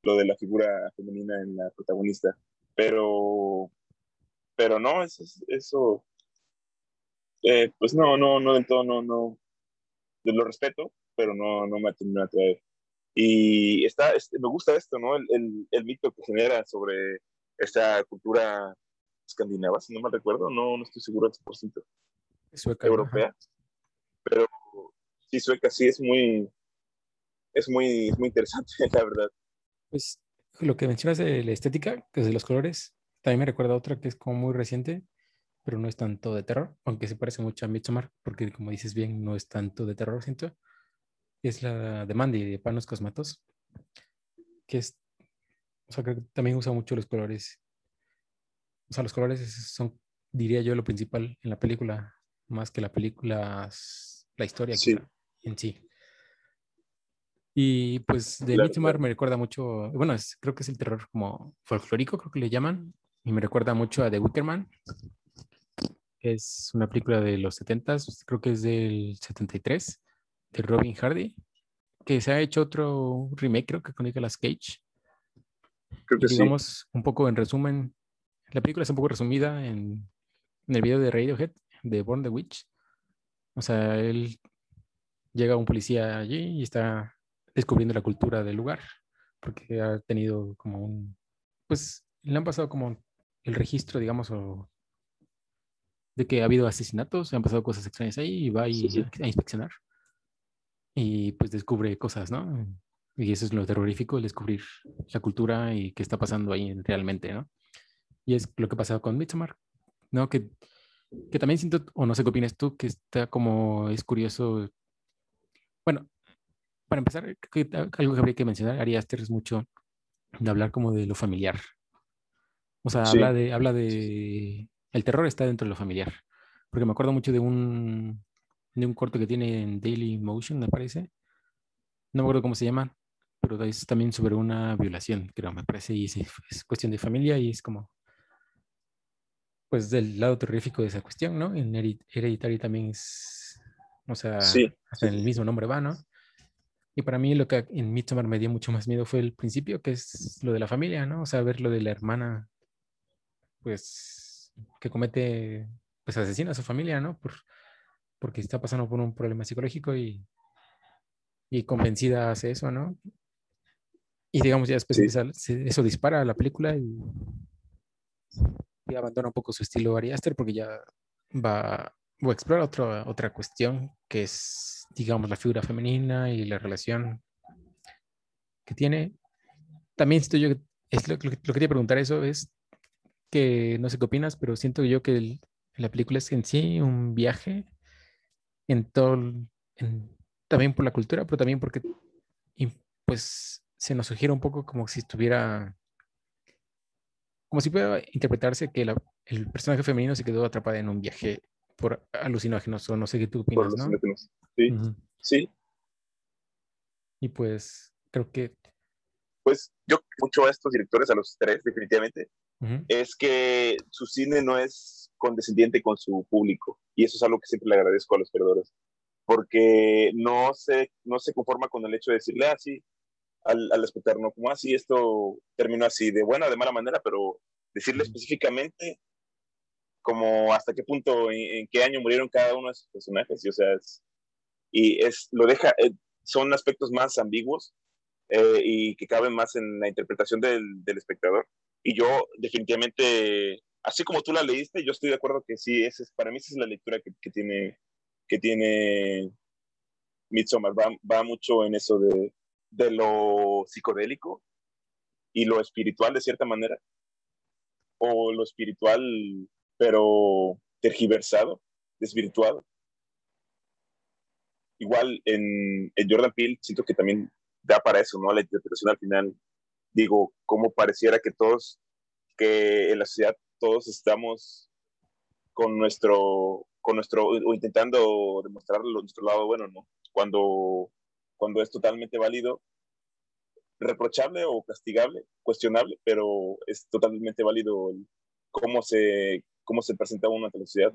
lo de la figura femenina en la protagonista, pero, pero no, eso, eso eh, pues no, no, no del todo, no, no, lo respeto, pero no, no me terminó a traer. Y está, me gusta esto, ¿no? El, el, el, mito que genera sobre esta cultura escandinava, si no me recuerdo, no, no estoy seguro al 100%. Sueca. Europea. Pero sí, sueca sí es muy, es muy, muy interesante, <laughs> la verdad. Pues lo que mencionas de la estética, que es de los colores, también me recuerda a otra que es como muy reciente, pero no es tanto de terror, aunque se parece mucho a Midsommar, porque como dices bien, no es tanto de terror, siento. Es la de Mandy, de Panos Cosmatos, que es, o sea, creo que también usa mucho los colores. O sea, los colores son, diría yo, lo principal en la película, más que la película, la historia en sí. Y pues de Midsommar me recuerda mucho, bueno, creo que es el terror como folclórico, creo que le llaman, y me recuerda mucho a The Wicker Man, es una película de los 70, creo que es del 73, de Robin Hardy, que se ha hecho otro remake, creo que con Nicolas Cage. Creo que digamos, un poco en resumen, la película es un poco resumida en, en, el video de Radiohead, de Born the Witch. O sea, él llega un policía allí y está descubriendo la cultura del lugar, porque ha tenido como un, pues le han pasado como el registro, digamos, o de que ha habido asesinatos, han pasado cosas extrañas ahí y va a inspeccionar. Y pues descubre cosas, ¿no? Y eso es lo terrorífico, el descubrir la cultura y qué está pasando ahí realmente, ¿no? Y es lo que ha pasado con Midsommar, ¿no? Que, que también siento, o no sé qué opinas tú, que está como, es curioso. Bueno, para empezar, algo que habría que mencionar, Ari Aster es mucho de hablar como de lo familiar. O sea, habla de, habla de el terror está dentro de lo familiar. Porque me acuerdo mucho de un, de un corto que tiene en Daily Motion, me parece. No me acuerdo cómo se llama, pero es también sobre una violación, creo, me parece. Y es, cuestión de familia y es como, pues del lado terrorífico de esa cuestión, ¿no? En Hereditary también es, o sea, hasta en el mismo nombre va, ¿no? Y para mí lo que en Midsommar me dio mucho más miedo fue el principio, que es lo de la familia, ¿no? O sea, ver lo de la hermana, pues, que comete, pues asesina a su familia, ¿no? Por, porque está pasando por un problema psicológico y, y convencida hace eso, ¿no? Y digamos, ya después eso dispara a la película y, abandona un poco su estilo Ari Aster porque ya va, va a explorar otra, otra cuestión que es, digamos, la figura femenina y la relación que tiene. También yo, es lo, que quería preguntar eso es que no sé qué opinas, pero siento yo que la película es en sí un viaje en todo, también por la cultura, pero también porque pues se nos sugiere un poco como si estuviera, como si pueda interpretarse que el personaje femenino se quedó atrapada en un viaje por alucinógenos, o no sé qué tú opinas, ¿no? Sí, sí. Y pues creo que... Pues yo mucho a estos directores, a los tres definitivamente, es que su cine no es condescendiente con su público, y eso es algo que siempre le agradezco a los perdedores, porque no se, no se conforma con el hecho de decirle así ah, al, al espectador, no como así, ah, esto terminó así, de buena o de mala manera, pero decirle específicamente como hasta qué punto, en, qué año murieron cada uno de sus personajes, y, o sea, y es, lo deja, eh, son aspectos más ambiguos eh, y que caben más en la interpretación del, del, espectador. Y yo definitivamente así como tú la leíste, yo estoy de acuerdo que sí, ese es, para mí esa es la lectura que, que tiene, que tiene Midsommar. Va, va mucho en eso de, de, lo psicodélico y lo espiritual de cierta manera. O lo espiritual, pero tergiversado, desvirtuado. Igual en, Jordan Peele siento que también da para eso, ¿no? La interpretación al final, digo, como pareciera que todos, que en la sociedad todos estamos con nuestro, con nuestro, o intentando demostrar nuestro lado bueno, ¿no? Cuando, cuando es totalmente válido, reprochable o castigable, cuestionable, pero es totalmente válido cómo se, cómo se presenta una sociedad.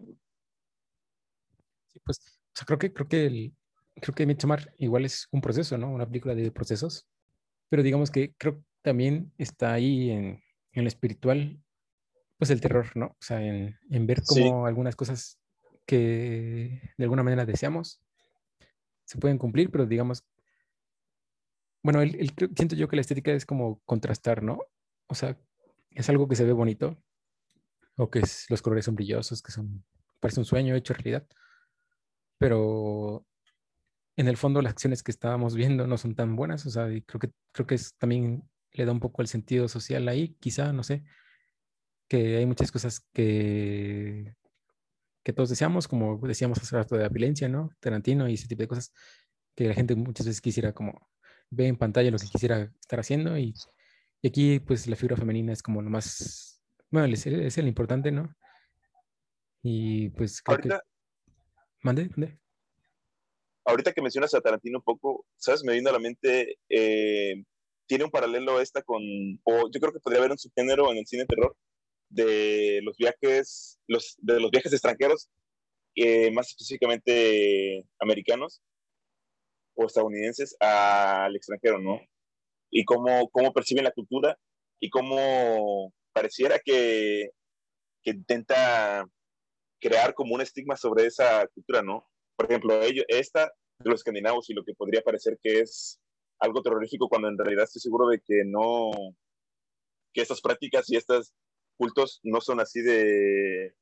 Sí, pues, o sea, creo que, creo que el, creo que Midsommar igual es un proceso, ¿no? Una película de procesos, pero digamos que creo que también está ahí en, en lo espiritual pues el terror, ¿no? O sea, en, ver cómo algunas cosas que de alguna manera deseamos se pueden cumplir, pero digamos, bueno, el, siento yo que la estética es como contrastar, ¿no? O sea, es algo que se ve bonito, o que los colores son brillosos, que son, parece un sueño hecho realidad, pero en el fondo las acciones que estábamos viendo no son tan buenas, o sea, y creo que, creo que es, también le da un poco el sentido social ahí, quizá, no sé, que hay muchas cosas que, que todos deseamos, como decíamos hace rato de la violencia, ¿no? Tarantino y ese tipo de cosas que la gente muchas veces quisiera como ver en pantalla lo que quisiera estar haciendo y, aquí pues la figura femenina es como lo más, bueno, es, es el importante, ¿no? Y pues creo ahorita, que... ¿Mande? Ahorita que mencionas a Tarantino un poco, ¿sabes? Me vino a la mente, eh, tiene un paralelo esta con, o yo creo que podría haber un subgénero en el cine terror, de los viajes, los, de los viajes extranjeros, eh, más específicamente americanos o estadounidenses al extranjero, ¿no? Y cómo, cómo perciben la cultura y cómo pareciera que, que intenta crear como un estigma sobre esa cultura, ¿no? Por ejemplo, ellos, esta de los escandinavos y lo que podría parecer que es algo terrorífico cuando en realidad estoy seguro de que no, que estas prácticas y estas cultos no son así de,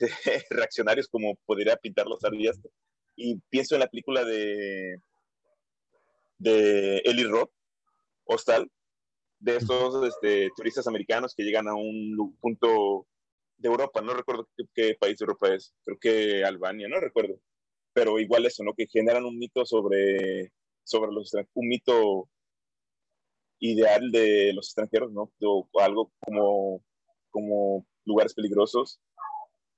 <laughs> reaccionarios como podría pintarlos los Y pienso en la película de, de Eli Roth, Hostal, de estos este, turistas americanos que llegan a un punto de Europa, no recuerdo qué, país de Europa es, creo que Albania, no recuerdo, pero igual eso, ¿no? Que generan un mito sobre, sobre los un mito ideal de los extranjeros, ¿no? Algo como, como lugares peligrosos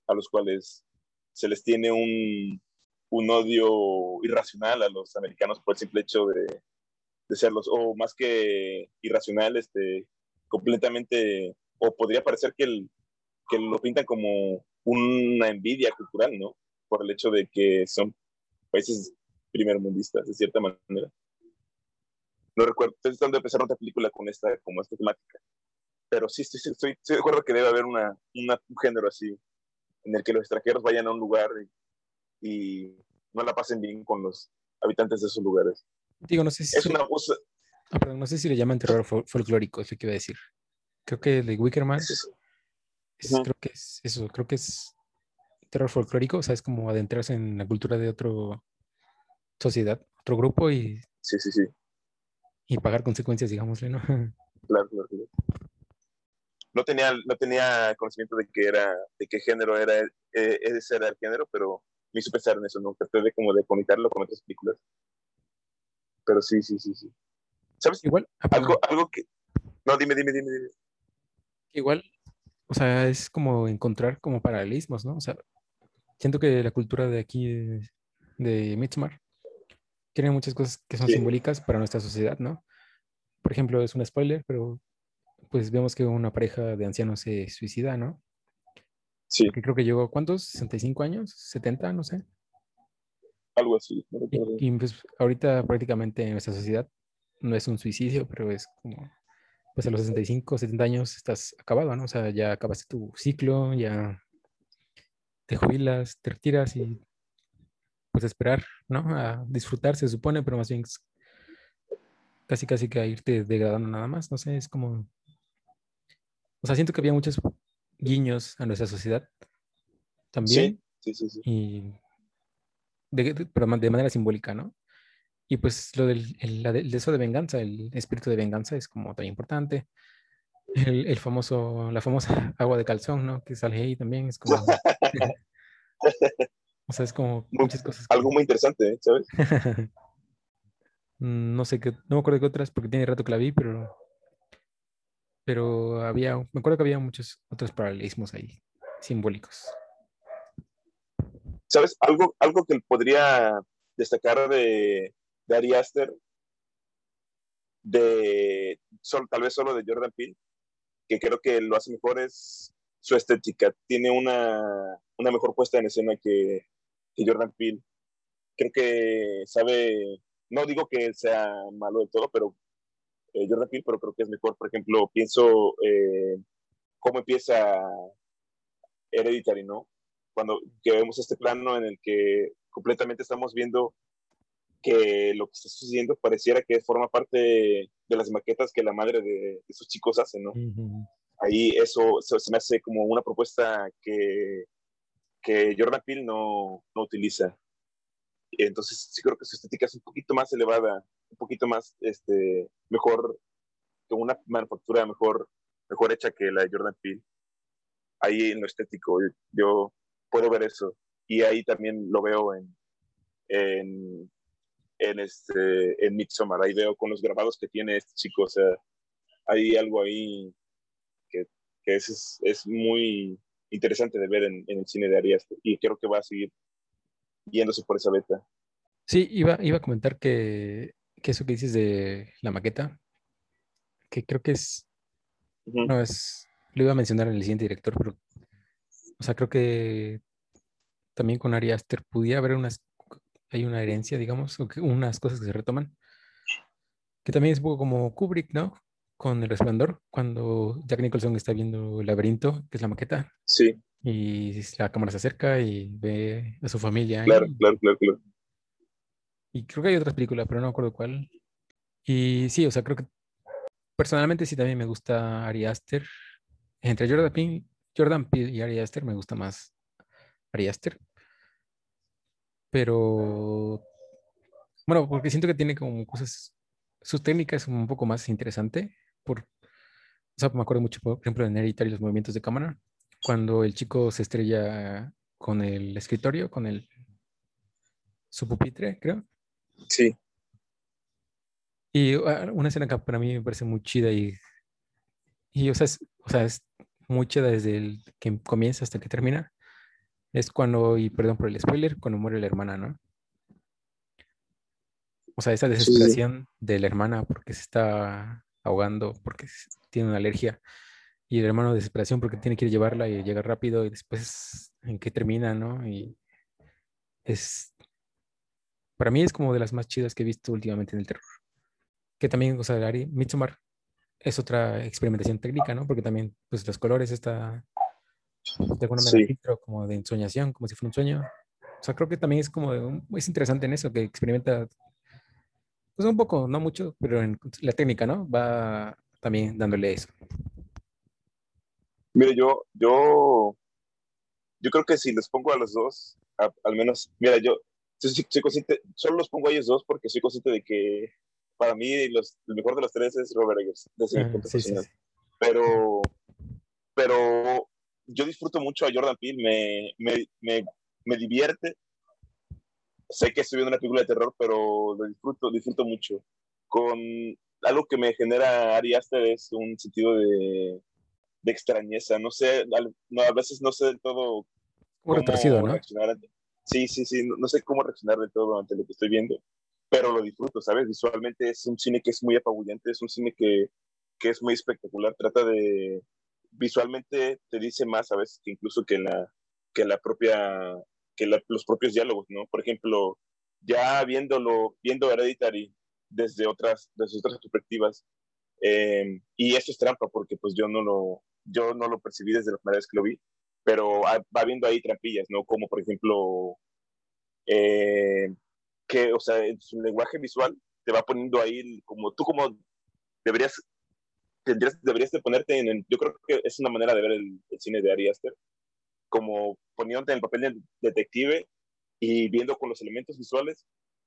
a los cuales se les tiene un, un odio irracional a los americanos por el simple hecho de, de serlos, o más que irracional, este, completamente, o podría parecer que, el, que lo pintan como una envidia cultural, ¿no? Por el hecho de que son países primermundistas, de cierta manera. no recuerdo, estoy tratando de empezar otra película con esta, como esta temática. Pero sí, estoy, estoy, estoy de acuerdo que debe haber una, una, un género así, en el que los extranjeros vayan a un lugar y, y no la pasen bien con los habitantes de esos lugares. Digo, no sé si... Es una. Ah, perdón, no sé si le llaman terror fol- folclórico, es lo que iba a decir. Creo que de Wickerman es eso. es- Ujú. creo que es eso, creo que es terror folclórico, o sea, es como adentrarse en la cultura de otra sociedad, otro grupo y, Sí, sí, sí. y pagar consecuencias, digámosle, ¿no? <laughs> Claro, claro, claro. No tenía, no tenía conocimiento de que era, de qué género era, eh, ese era el género, pero me hizo pensar en eso, ¿no? Traté de como de conectarlo con otras películas. Pero sí, sí, sí, sí. ¿Sabes? Igual, ah, Algo, algo que... No, dime, dime, dime, dime. igual, o sea, es como encontrar como paralelismos, ¿no? O sea, siento que la cultura de aquí, de, de Midsommar, tiene muchas cosas que son Sí. simbólicas para nuestra sociedad, ¿no? Por ejemplo, es un spoiler, pero pues vemos que una pareja de ancianos se suicida, ¿no? Sí, Que creo que llegó, ¿cuántos? ¿65 años? ¿70? No sé. algo así. no Y, pues ahorita prácticamente en nuestra sociedad no es un suicidio, pero es como, pues a los 65, 70 años estás acabado, ¿no? O sea, ya acabaste tu ciclo, ya te jubilas, te retiras y pues esperar, ¿no? A disfrutar se supone, pero más bien es casi casi que a irte degradando nada más, no sé, es como, o sea, siento que había muchos guiños a nuestra sociedad también Sí, sí, sí, sí. y de, pero de manera simbólica, ¿no? Y pues lo del el, el eso de venganza, el espíritu de venganza es como tan importante. El, el famoso, la famosa <laughs> agua de calzón, ¿no? Que sale ahí también, es como... <laughs> o sea, es como Muy- muchas cosas. que- Algo muy interesante, ¿eh? ¿sabes? <laughs> Mm, no sé qué, no me acuerdo qué otras, porque tiene rato que la vi, pero... Pero había, me acuerdo que había muchos otros paralelismos ahí, simbólicos. ¿Sabes? Algo, algo que podría destacar de, de Ari Aster, de tal vez solo de Jordan Peele, que creo que lo hace mejor es su estética. Tiene una, una mejor puesta en escena que, que Jordan Peele. Creo que sabe, no digo que sea malo de todo, pero eh, Jordan Peele, pero creo que es mejor. Por ejemplo, pienso eh, cómo empieza Hereditary, ¿no? Cuando que vemos este plano en el que completamente estamos viendo que lo que está sucediendo pareciera que forma parte de, las maquetas que la madre de, esos chicos hace, ¿no? Ahí eso, eso se me hace como una propuesta que, que Jordan Peele no, no utiliza. Entonces sí creo que su estética es un poquito más elevada, un poquito más, este, mejor, con una manufactura mejor, mejor hecha que la de Jordan Peele. Ahí en lo estético, yo, puedo ver eso. Y ahí también lo veo en, en, en, este, en Midsommar. Ahí veo con los grabados que tiene este chico, o sea, hay algo ahí que, que es, es, muy interesante de ver en, en el cine de Ari Aster. Y creo que va a seguir yéndose por esa beta. Sí, iba, iba a comentar que, que eso que dices de la maqueta, que creo que es, no es, lo iba a mencionar en el siguiente director, pero, o sea, creo que también con Ari Aster pudiera haber unas, hay una herencia, digamos, o que unas cosas que se retoman, que también es un poco como Kubrick, ¿no? Con El Resplandor, cuando Jack Nicholson está viendo el laberinto, que es la maqueta, Sí, y la cámara se acerca y ve a su familia. claro, claro, claro, claro. Y creo que hay otras películas, pero no me acuerdo cuál. Y sí, o sea, creo que personalmente sí también me gusta Ari Aster. Entre Jordan Peele, Jordan Peele y Ari Aster me gusta más Ari Aster. Pero bueno, porque siento que tiene como cosas, su técnica es un poco más interesante. Por, o sea, me acuerdo mucho, por ejemplo, en Hereditary los movimientos de cámara, cuando el chico se estrella con el escritorio, con el su pupitre, creo. Sí, Y ah, una escena que para mí me parece muy chida y, y o, sea, es, o sea, es muy chida desde el que comienza hasta que termina. Es cuando, y perdón por el spoiler, cuando muere la hermana, ¿no? O sea, esa sí. desesperación de la hermana porque se está ahogando, porque tiene una alergia. Y el hermano de desesperación porque tiene que ir a llevarla y llega rápido y después en qué termina, ¿no? Y es, para mí es como de las más chidas que he visto últimamente en el terror. que también, o sea, Ari, Midsommar es otra experimentación técnica, ¿no? Porque también, pues los colores está de alguna manera como de ensoñación, como si fuera un sueño. O sea, creo que también es como, de es interesante en eso, que experimenta, pues un poco, no mucho, pero en la técnica, ¿no? Va también dándole eso. Mire, yo, yo, yo creo que si les pongo a los dos, al menos, mira, yo soy, consciente, solo los pongo a ellos dos porque soy consciente de que para mí los, el mejor de los tres es Robert Eggers, Pero, pero yo disfruto mucho a Jordan Peele, me, me, me, me, divierte. Sé que estoy viendo una película de terror, pero lo disfruto, disfruto mucho. Con algo que me genera Ari Aster es un sentido de, de extrañeza. No sé, a, veces no sé del todo cómo reaccionar. sí, sí, sí, no, sé cómo reaccionar del todo ante lo que estoy viendo, pero lo disfruto, ¿sabes? Visualmente es un cine que es muy apabullante, es un cine que, que es muy espectacular, trata de, visualmente te dice más a veces que incluso que la, que la propia, que los propios diálogos, ¿no? Por ejemplo, ya viéndolo, viendo Hereditary desde otras, desde otras perspectivas, eh, y esto es trampa porque pues yo no lo, yo no lo percibí desde la primera vez que lo vi, pero va viendo ahí trampillas, ¿no? Como por ejemplo, eh, que, o sea, en su lenguaje visual te va poniendo ahí como tú como deberías tendrías, deberías de ponerte en, yo creo que es una manera de ver el, cine de Ari Aster, como poniéndote en el papel de detective y viendo con los elementos visuales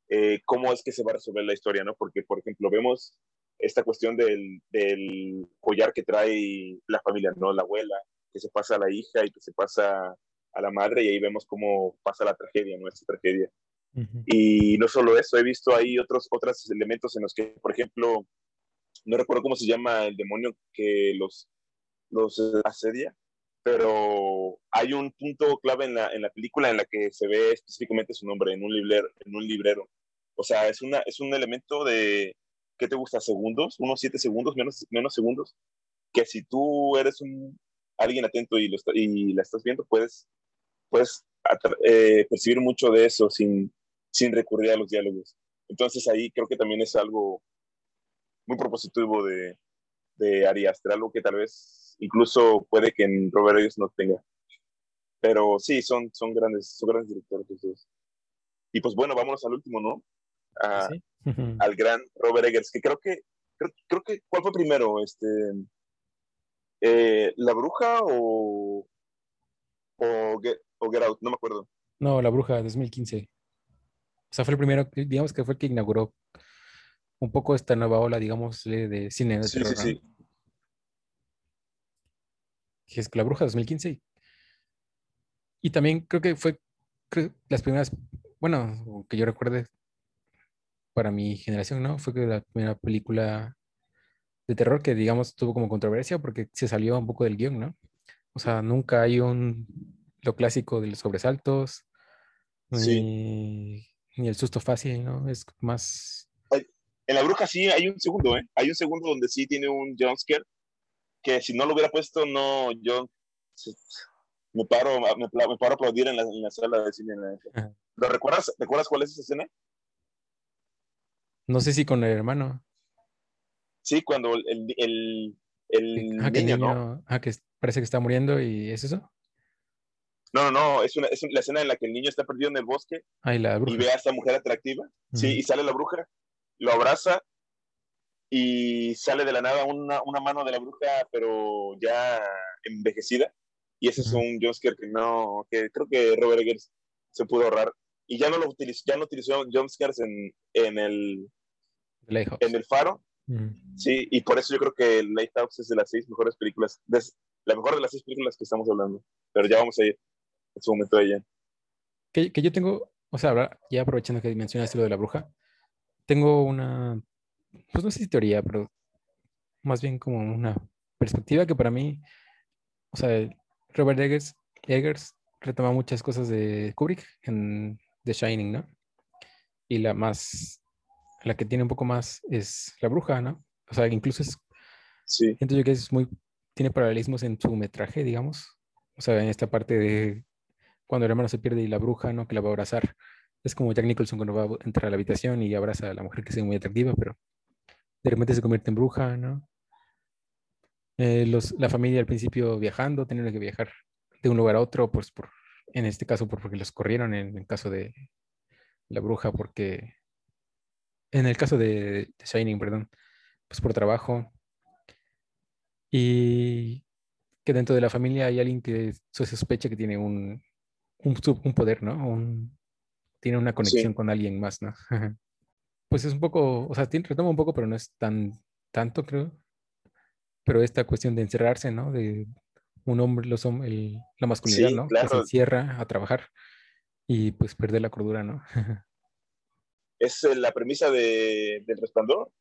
eh, cómo es que se va a resolver la historia, ¿no? Porque, por ejemplo, vemos esta cuestión del, del, collar que trae la familia, ¿no? La abuela, que se pasa a la hija y que se pasa a la madre y ahí vemos cómo pasa la tragedia, nuestra tragedia. Y no solo eso, he visto ahí otros, otros elementos en los que, por ejemplo, no recuerdo cómo se llama el demonio que los, los asedia, pero hay un punto clave en la, en la película en la que se ve específicamente su nombre en un, librero, en un librero. O sea, es, una, es un elemento de, ¿qué te gusta? Segundos, unos siete segundos, menos, menos segundos, que si tú eres un, alguien atento y, lo y la estás viendo, puedes, puedes eh, percibir mucho de eso sin, sin recurrir a los diálogos. Entonces ahí creo que también es algo muy propositivo de, de Ari Aster, algo que tal vez incluso puede que en Robert Eggers no tenga. Pero sí, son, son, grandes, son grandes directores Y pues bueno, vámonos al último, ¿no? <laughs> Al gran Robert Eggers, que creo que, creo, que, ¿cuál fue primero? Este, eh, ¿La Bruja o, o, Get, o Get Out? No me acuerdo. No, La Bruja, 2015. O sea, fue el primero, digamos que fue el que inauguró un poco esta nueva ola, digamos, de cine de sí, Sí, sí. Que es La Bruja 2015. Y también creo que fue las primeras, bueno, que yo recuerde para mi generación, ¿no? Fue que la primera película de terror que, digamos, tuvo como controversia porque se salió un poco del guion, ¿no? O sea, nunca hay un, lo clásico de los sobresaltos, ni, ni el susto fácil, ¿no? Es más en La Bruja sí hay un segundo, ¿eh? Hay un segundo donde sí tiene un jumpscare que si no lo hubiera puesto, no, yo me paro, me, paro a aplaudir en la, sala de cine. ¿Lo recuerdas, recuerdas cuál es esa escena? No sé si con el hermano. Sí, cuando el, el, el, ah, niño, ¿no? Ah, que parece que está muriendo y ¿es eso? No, no, no, es, una, es la escena en la que el niño está perdido en el bosque y, la y ve a esta mujer atractiva, sí, y sale la bruja lo abraza y sale de la nada una, una mano de la bruja, pero ya envejecida. Y ese es un jumpscare que no, que creo que Robert Eggers se pudo ahorrar. Y ya no lo utilizó, ya no utilizó jumpscares en, en el en el faro. Sí, y por eso yo creo que Lighthouse es de las seis mejores películas, la mejor de las seis películas que estamos hablando. Pero ya vamos a ir en su momento de ella. Que, que yo tengo, o sea, ya aprovechando que mencionaste lo de la bruja, tengo una, pues no sé si teoría, pero más bien como una perspectiva que para mí, o sea, Robert Eggers, Eggers retoma muchas cosas de Kubrick en The Shining, ¿no? Y la más, la que tiene un poco más es La Bruja, ¿no? O sea, incluso es, sí. siento yo que es muy, tiene paralelismos en su metraje, digamos. O sea, en esta parte de cuando el hermano se pierde y la bruja, ¿no? Que la va a abrazar. Es como Jack Nicholson cuando va a entrar a la habitación y abraza a la mujer que es muy atractiva, pero de repente se convierte en bruja, ¿no? Eh, los, la familia al principio viajando, teniendo que viajar de un lugar a otro, pues por, en este caso por, porque los corrieron, en el caso de la bruja, porque en el caso de, de Shining, perdón, pues por trabajo. Y que dentro de la familia hay alguien que se sospecha que tiene un, un, un poder, ¿no? Un, tiene una conexión con alguien más, ¿no? <laughs> pues es un poco, o sea, tiene, retoma un poco, pero no es tan tanto, creo. Pero esta cuestión de encerrarse, ¿no? De un hombre, los el, la masculinidad, ¿no? Que se encierra a trabajar y pues perder la cordura, ¿no? <laughs> es eh, la premisa de, del resplandor,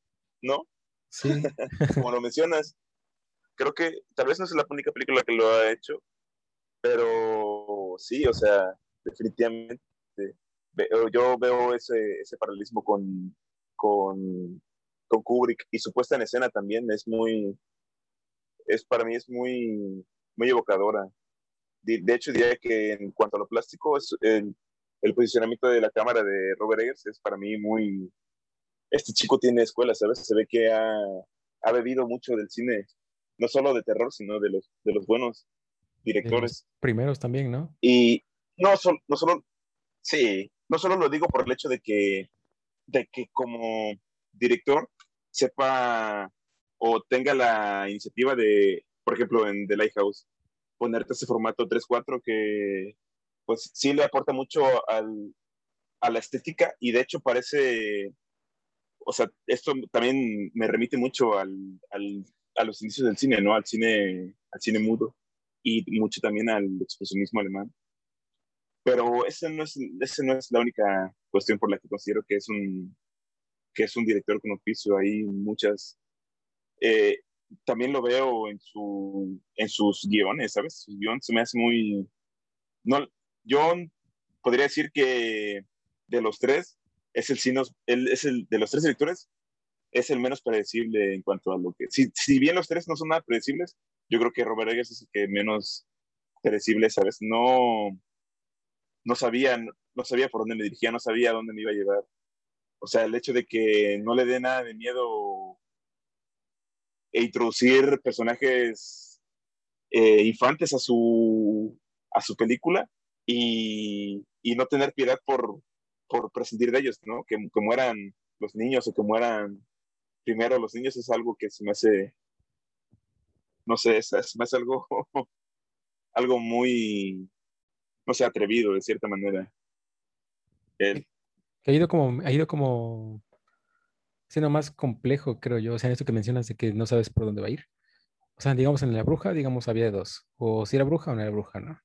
¿no? Sí. <laughs> Como lo mencionas. Creo que tal vez no es la única película que lo ha hecho, pero sí, o sea, definitivamente yo veo ese, ese paralelismo con, con, con, Kubrick y su puesta en escena también es muy, es para mí es muy, muy evocadora. De, de hecho, diría que en cuanto a lo plástico, es el, el, posicionamiento de la cámara de Robert Eggers es para mí muy... Este chico tiene escuela, ¿sabes? Se ve que ha, ha bebido mucho del cine, no solo de terror, sino de los, de los buenos directores. primeros también, ¿no? Y no, no solo, sí, no solo lo digo por el hecho de que, de que como director sepa o tenga la iniciativa de, por ejemplo, en The Lighthouse, ponerte ese formato 3-4 que pues sí le aporta mucho al, a la estética y de hecho parece, o sea, esto también me remite mucho al, al, a los inicios del cine, ¿no? Al cine, al cine mudo y mucho también al expresionismo alemán. Pero esa no es, no es la única cuestión por la que considero que es un, que es un director con oficio. Hay muchas... Eh, también lo veo en, su, en sus guiones, ¿sabes? Sus guiones se me hace muy... No, yo podría decir que de los tres, es el, él es el de los tres directores, es el menos predecible en cuanto a lo que... Si, si bien los tres no son nada predecibles, yo creo que Robert Eggers es el que menos predecible, ¿sabes? No no sabía, no sabía por dónde me dirigía, no sabía a dónde me iba a llevar. O sea, el hecho de que no le dé nada de miedo e introducir personajes eh, infantes a su, a su película y, no tener piedad por, por prescindir de ellos, ¿no? Que, que mueran los niños o que mueran primero los niños es algo que se me hace, no sé, se me hace algo, <laughs> algo muy, no sé, atrevido de cierta manera. Él. Ha ido como, ha ido como siendo más complejo, creo yo. O sea, esto que mencionas de que no sabes por dónde va a ir. O sea, digamos en la bruja, digamos, había dos. O si era bruja o no era bruja, ¿no?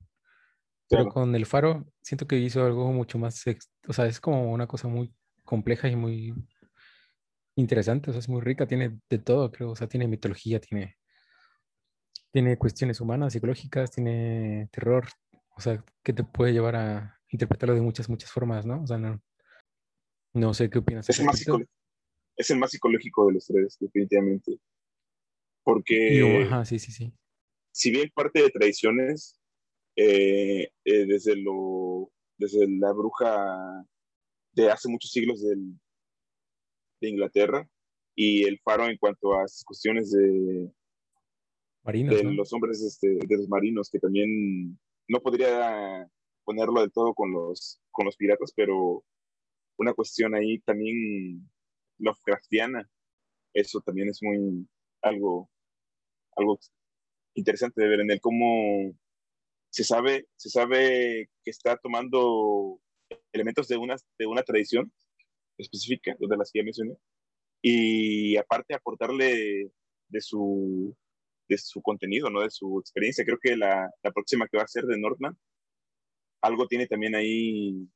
Pero con el faro, siento que hizo algo mucho más, o sea, es como una cosa muy compleja y muy interesante, o sea, es muy rica, tiene de todo, creo, o sea, tiene mitología, tiene, tiene cuestiones humanas, psicológicas, tiene terror, o sea, que te puede llevar a interpretarlo de muchas, muchas formas, ¿no? O sea, no, no sé qué opinas. Es el, más es el más psicológico de los tres, definitivamente. Porque... ajá, sí, sí, sí. Si bien parte de tradiciones, eh, eh, desde, lo, desde la bruja de hace muchos siglos del, de Inglaterra y el faro en cuanto a esas cuestiones de, marinos, de los hombres este, de los marinos que también no podría ponerlo del todo con los, con los piratas, pero una cuestión ahí también Lovecraftiana, eso también es muy algo, algo interesante de ver en él, cómo se sabe, se sabe que está tomando elementos de una, de una tradición específica, de las que ya mencioné, y aparte aportarle de su, de su contenido, ¿no? De su experiencia. Creo que la, la próxima que va a ser de Northman, algo tiene también ahí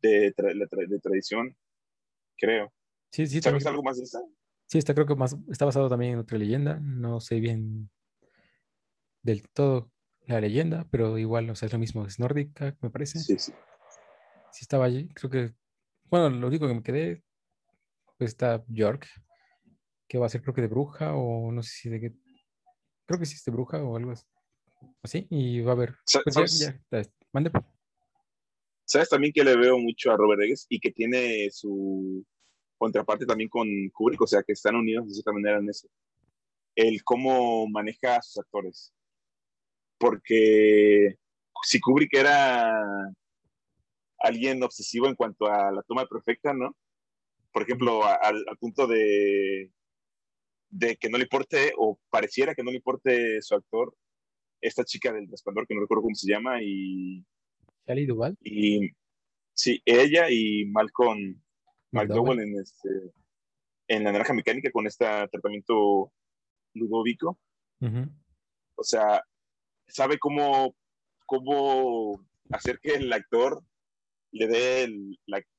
de, de tradición, creo. Sí, sí. ¿Sabes algo más de esa? Sí, está creo que más, está basado también en otra leyenda. No sé bien del todo la leyenda, pero igual, o sea, es lo mismo, es nórdica, me parece. Sí, sí. Sí estaba allí, creo que, bueno, lo único que me quedé, pues está York, que va a ser creo que de bruja o no sé si de qué creo que hiciste bruja o algo así, y va a haber. Pues ya, ya, mande. ¿Sabes también que le veo mucho a Robert Eggers y que tiene su contraparte también con Kubrick, o sea, que están unidos de cierta manera en eso. El cómo maneja a sus actores. Porque si Kubrick era alguien obsesivo en cuanto a la toma perfecta, ¿no? Por ejemplo, al, punto de, de que no le importe, o pareciera que no le importe su actor, esta chica del resplandor, que no recuerdo cómo se llama, y... Shelley Duval. Y, sí, ella y Malcolm, McDowell en, este, en La Naranja Mecánica con este tratamiento ludovico. O sea, sabe cómo, cómo hacer que el actor le dé el,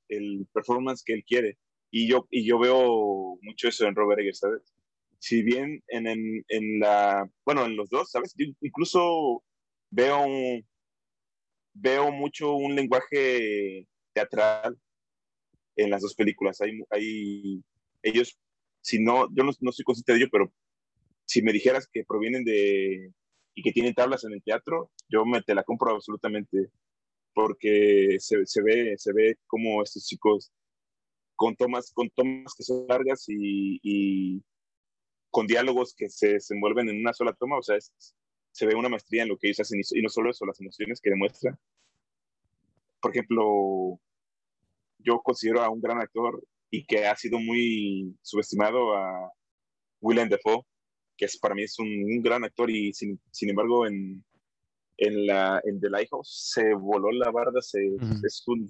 el performance que él quiere. Y yo, y yo veo mucho eso en Robert Eggers, ¿sabes? Si bien en, en, en la, bueno, en los dos, ¿sabes? incluso veo, veo mucho un lenguaje teatral en las dos películas. Hay, hay ellos, si no, yo no, no soy consciente de ello, pero si me dijeras que provienen de y que tienen tablas en el teatro, yo me te la compro absolutamente porque se, se ve se ve como estos chicos con tomas con tomas que son largas y, y con diálogos que se desenvuelven en una sola toma, o sea, se ve una maestría en lo que ellos hacen y, no solo eso, las emociones que demuestran. Por ejemplo, yo considero a un gran actor y que ha sido muy subestimado a Willem Dafoe, que es, para mí es un, gran actor y sin, sin embargo en, en, la, en The Lighthouse se voló la barda, se, es un,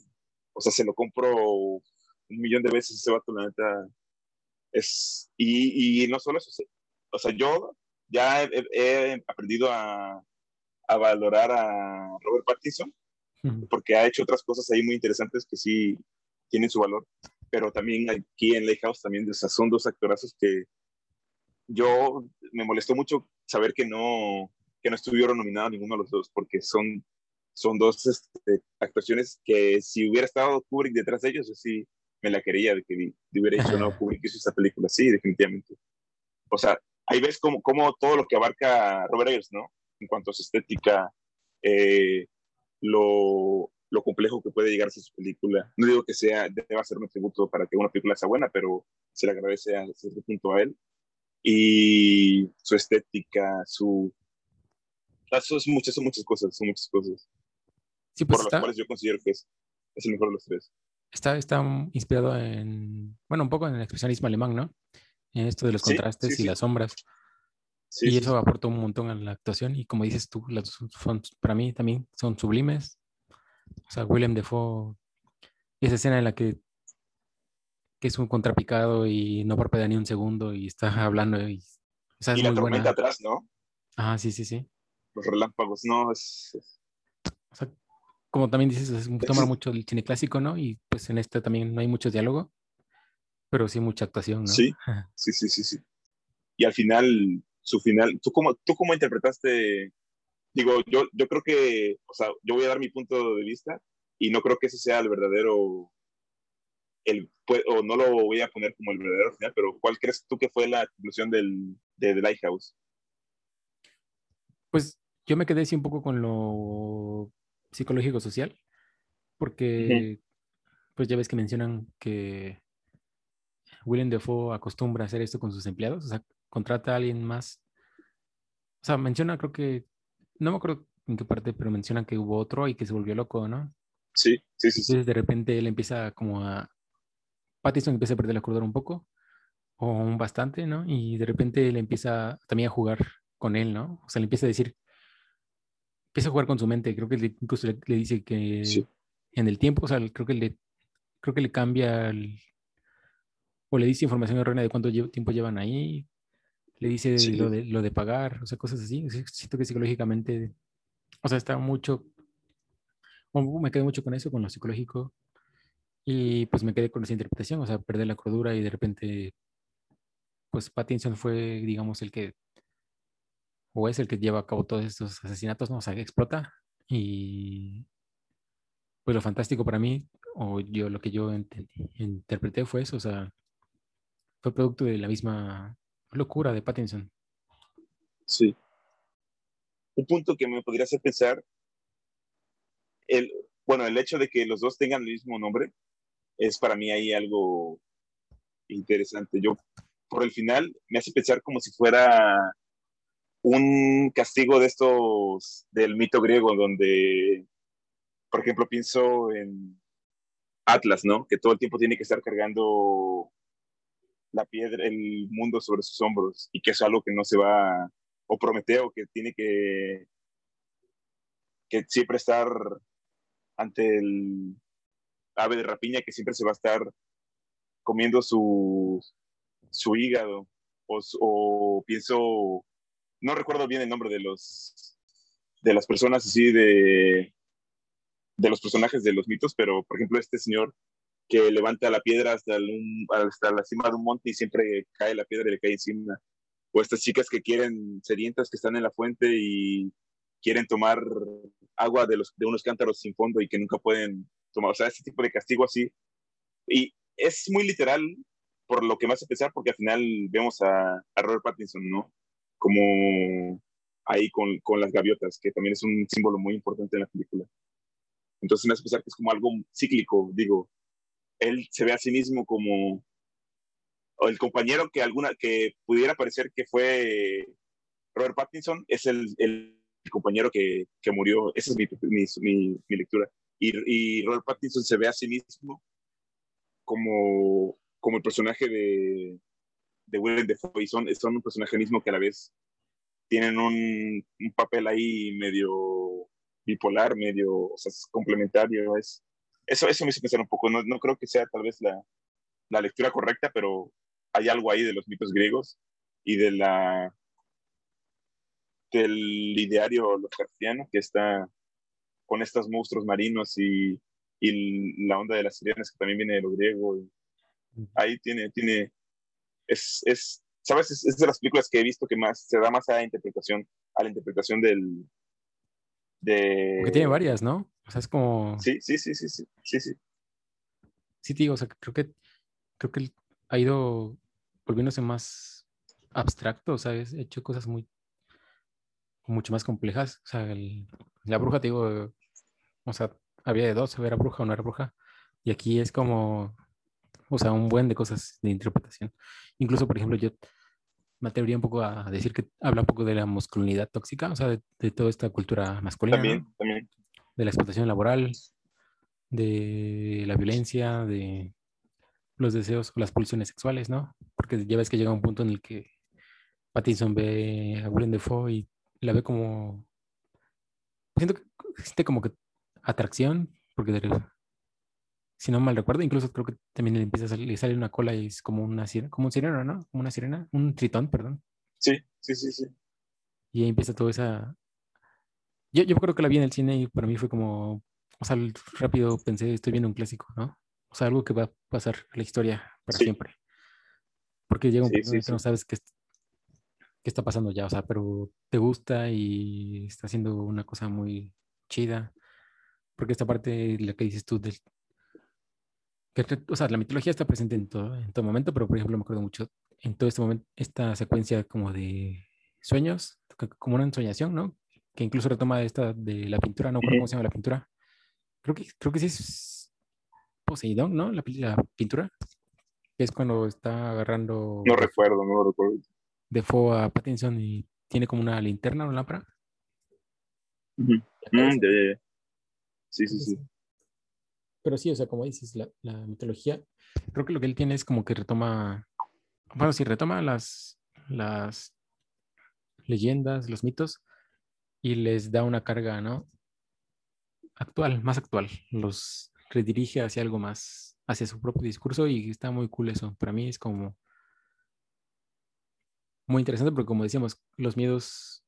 o sea, se lo compro un millón de veces ese vato, la neta. Es, y, y no solo eso, o sea, yo ya he, aprendido a, a, valorar a Robert Pattinson porque ha hecho otras cosas ahí muy interesantes que sí tienen su valor, pero también aquí en Lighthouse también o sea, son dos actorazos que yo me molestó mucho saber que no, que no estuvieron nominados ninguno de los dos, porque son, son dos este, actuaciones que si hubiera estado Kubrick detrás de ellos, sí me la quería de que hubiera dicho, no, <laughs> Kubrick hizo esta película, sí, definitivamente. O sea, ahí ves como, como todo lo que abarca Robert Eggers, ¿no? En cuanto a su estética, eh, lo, lo complejo que puede llegar a ser su película. No digo que sea, deba ser un tributo para que una película sea buena, pero se le agradece a cierto punto a él. Y su estética, su, son muchas, son muchas cosas, son muchas cosas. Sí, pues por las cuales yo considero que es, es, el mejor de los tres. Está, está inspirado en, bueno, un poco en el expresionismo alemán, ¿no? En esto de los contrastes y las sombras. y eso aportó un montón a la actuación. Y como dices tú, las para mí también son sublimes. O sea, William Defoe, esa escena en la que, que es un contrapicado y no parpadea ni un segundo y está hablando. Y, o sea, es y la tormenta atrás, ¿no? Ah, sí, sí, sí los relámpagos, no, es... O sea, como también dices, es, toma mucho el cine clásico, ¿no? Y pues en este también no hay mucho diálogo, pero sí mucha actuación, ¿no? Sí, <laughs> sí, sí, sí, sí. Y al final, su final, ¿tú cómo, tú cómo interpretaste? Digo, yo, yo creo que, o sea, yo voy a dar mi punto de vista y no creo que ese sea el verdadero, el, o no lo voy a poner como el verdadero final, pero ¿cuál crees tú que fue la conclusión del, de The Lighthouse? Pues yo me quedé así un poco con lo psicológico social, porque pues ya ves que mencionan que Willem Dafoe acostumbra a hacer esto con sus empleados, o sea, contrata a alguien más. O sea, menciona, creo que, no me acuerdo en qué parte, pero mencionan que hubo otro y que se volvió loco, ¿no? Sí, sí, sí. Entonces de repente él empieza como a... Pattison empieza a perder la cordura un poco, o un bastante, ¿no? Y de repente él empieza también a jugar con él, ¿no? O sea, le empieza a decir, empieza a jugar con su mente. Creo que le, incluso le, dice que en el tiempo, o sea, creo que le, creo que le cambia o le dice información errónea de cuánto tiempo llevan ahí. Le dice lo, de, lo de pagar, o sea, cosas así. Siento que psicológicamente, o sea, está mucho, me quedé mucho con eso, con lo psicológico. Y pues me quedé con esa interpretación, o sea, perder la cordura y de repente, pues Pattinson fue, digamos, el que o es el que lleva a cabo todos estos asesinatos, ¿no? O sea, explota y pues lo fantástico para mí, o yo lo que yo interpreté fue eso, o sea, fue producto de la misma locura de Pattinson. Sí. Un punto que me podría hacer pensar, el, bueno, el hecho de que los dos tengan el mismo nombre, es para mí ahí algo interesante. Yo, por el final, me hace pensar como si fuera un castigo de estos del mito griego, donde, por ejemplo, pienso en Atlas, ¿no? Que todo el tiempo tiene que estar cargando la piedra, el mundo sobre sus hombros y que es algo que no se va, o Prometeo, que tiene que, que siempre estar ante el ave de rapiña, que siempre se va a estar comiendo su, su hígado, o, pienso, no recuerdo bien el nombre de los de las personas así de de los personajes de los mitos, pero por ejemplo este señor que levanta la piedra hasta, hasta la cima de un monte y siempre cae la piedra y le cae encima. O estas chicas que quieren, sedientas, que están en la fuente y quieren tomar agua de, los, de unos cántaros sin fondo y que nunca pueden tomar. O sea, ese tipo de castigo así. Y es muy literal por lo que me hace pensar, porque al final vemos a, a Robert Pattinson, ¿no? Como ahí con, con las gaviotas, que también es un símbolo muy importante en la película. Entonces me hace pensar que es como algo cíclico, digo, él se ve a sí mismo como el compañero que alguna que pudiera parecer que fue Robert Pattinson es el, el compañero que, que, murió. Esa es mi, mi, mi lectura. Y, y, Robert Pattinson se ve a sí mismo como, como el personaje de, de Willem Dafoe y son, son un personaje mismo que a la vez tienen un, un papel ahí medio bipolar, medio, o sea, es complementario, es, eso, eso me hizo pensar un poco, no, no creo que sea tal vez la, la, lectura correcta, pero hay algo ahí de los mitos griegos y de la del ideario Lovecraftiano que está con estos monstruos marinos y, y, la onda de las sirenas que también viene de lo griego. ahí tiene, tiene, es, es ¿sabes? Es, es, de las películas que he visto que más se da más a la interpretación, a la interpretación del, que tiene varias, ¿no? O sea, es como... Sí, sí, sí, sí, sí, sí, sí. Sí, digo, o sea, creo que, creo que ha ido volviéndose más abstracto, sea, ha hecho cosas muy, mucho más complejas. O sea, la bruja, te digo, o sea, había de dos, era bruja o no era bruja. Y aquí es como, o sea, un buen de cosas de interpretación. Incluso, por ejemplo, yo me atrevería un poco a decir que habla un poco de la masculinidad tóxica, o sea, de, toda esta cultura masculina. También, también. De la explotación laboral, de la violencia, de los deseos o las pulsiones sexuales, ¿no? Porque ya ves que llega un punto en el que Pattinson ve a Willem Dafoe y la ve como... Siento que existe como que atracción, porque si no mal recuerdo, incluso creo que también le empieza a salir, le sale una cola y es como una sirena, como un sireno, ¿no? Como una sirena, un tritón, perdón. Sí, sí, sí, sí. Y ahí empieza todo esa... Yo, yo creo que la vi en el cine y para mí fue como, o sea, rápido pensé, estoy viendo un clásico, ¿no? O sea, algo que va a pasar a la historia para siempre. Porque llega un punto en que no sabes qué, qué está pasando ya, o sea, pero te gusta y está haciendo una cosa muy chida. Porque esta parte, la que dices tú, del, o sea, la mitología está presente en todo, en todo momento, pero por ejemplo me acuerdo mucho en todo este momento, esta secuencia como de sueños, como una ensoñación, ¿no? Que incluso retoma esta de la pintura, no recuerdo cómo se llama la pintura. Creo que, creo que sí es Poseidón, ¿no? La, la pintura. Que es cuando está agarrando... No recuerdo, no recuerdo. De fuego a Pattinson y tiene como una linterna o lámpara. Mm, sí, sí, sí. Pero sí, o sea, como dices, la, la, mitología, creo que lo que él tiene es como que retoma, bueno, sí, retoma las, las leyendas, los mitos, y les da una carga, ¿no? Actual, más actual. Los redirige hacia algo más, hacia su propio discurso y está muy cool eso. Para mí es como muy interesante porque como decíamos, los miedos,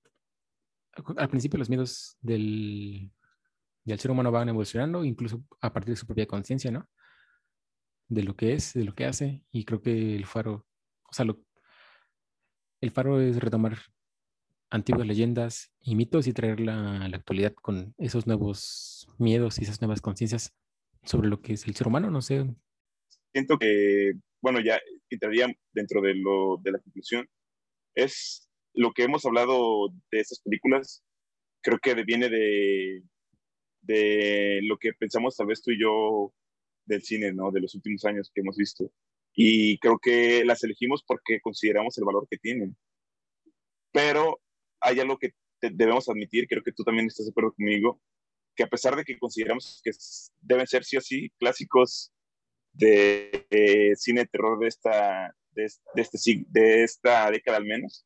al principio los miedos del, y el ser humano va evolucionando, incluso a partir de su propia conciencia, ¿no? De lo que es, de lo que hace. Y creo que el faro, o sea, lo, el faro es retomar antiguas leyendas y mitos y traerla a la actualidad con esos nuevos miedos y esas nuevas conciencias sobre lo que es el ser humano, no sé. Siento que, bueno, ya entraría dentro de, lo, de la conclusión, es lo que hemos hablado de esas películas, creo que viene de de lo que pensamos tal vez tú y yo del cine, ¿no? De los últimos años que hemos visto. Y creo que las elegimos porque consideramos el valor que tienen. Pero hay algo que debemos admitir, creo que tú también estás de acuerdo conmigo, que a pesar de que consideramos que deben ser sí o sí clásicos de, cine de terror de esta, de, este, de esta década al menos,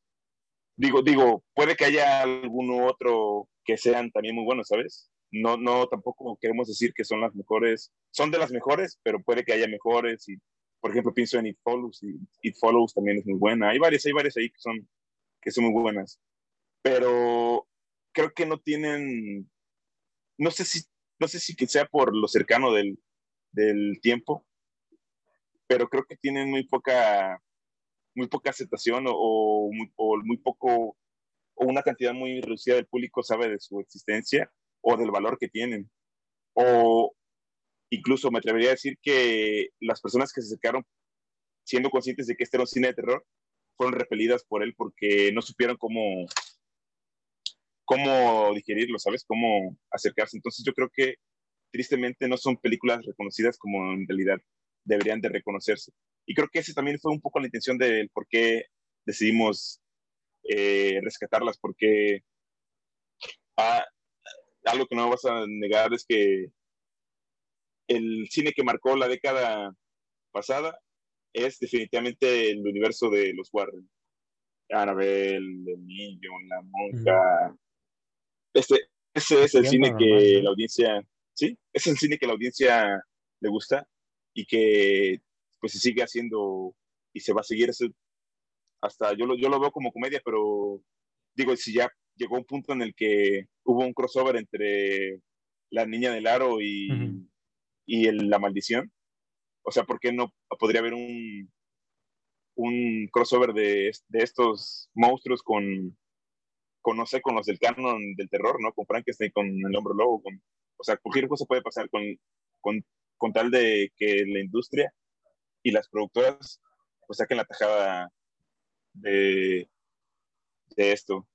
digo, digo, puede que haya alguno otro que sean también muy buenos, ¿sabes? No, no, tampoco queremos decir que son las mejores, son de las mejores, pero puede que haya mejores y, por ejemplo, pienso en It Follows y It Follows también es muy buena. Hay varias, hay varias ahí que son, que son muy buenas, pero creo que no tienen no sé si, no sé si que sea por lo cercano del, tiempo, pero creo que tienen muy poca, muy poca aceptación o, muy, poco, o una cantidad muy reducida del público sabe de su existencia o del valor que tienen. O incluso me atrevería a decir que las personas que se acercaron siendo conscientes de que este era un cine de terror fueron repelidas por él porque no supieron cómo, cómo digerirlo, ¿sabes? Cómo acercarse. Entonces yo creo que tristemente no son películas reconocidas como en realidad deberían de reconocerse. Y creo que ese también fue un poco la intención del por qué decidimos eh, rescatarlas, porque ah, algo que no vas a negar es que el cine que marcó la década pasada es definitivamente el universo de los Warren. Annabelle, el niño, la monja, este, ese es el cine que la audiencia, sí, es el cine que la audiencia le gusta y que pues se sigue haciendo y se va a seguir hasta yo lo, yo lo veo como comedia, pero digo, si ya llegó un punto en el que hubo un crossover entre la niña del aro y, y la maldición, o sea, ¿por qué no podría haber un, un crossover de, de estos monstruos con, con, no sé, con los del canon del terror, ¿no? Con Frankenstein, con el hombre lobo, con, o sea, cualquier cosa puede pasar con, con, con tal de que la industria y las productoras pues saquen la tajada de, de esto.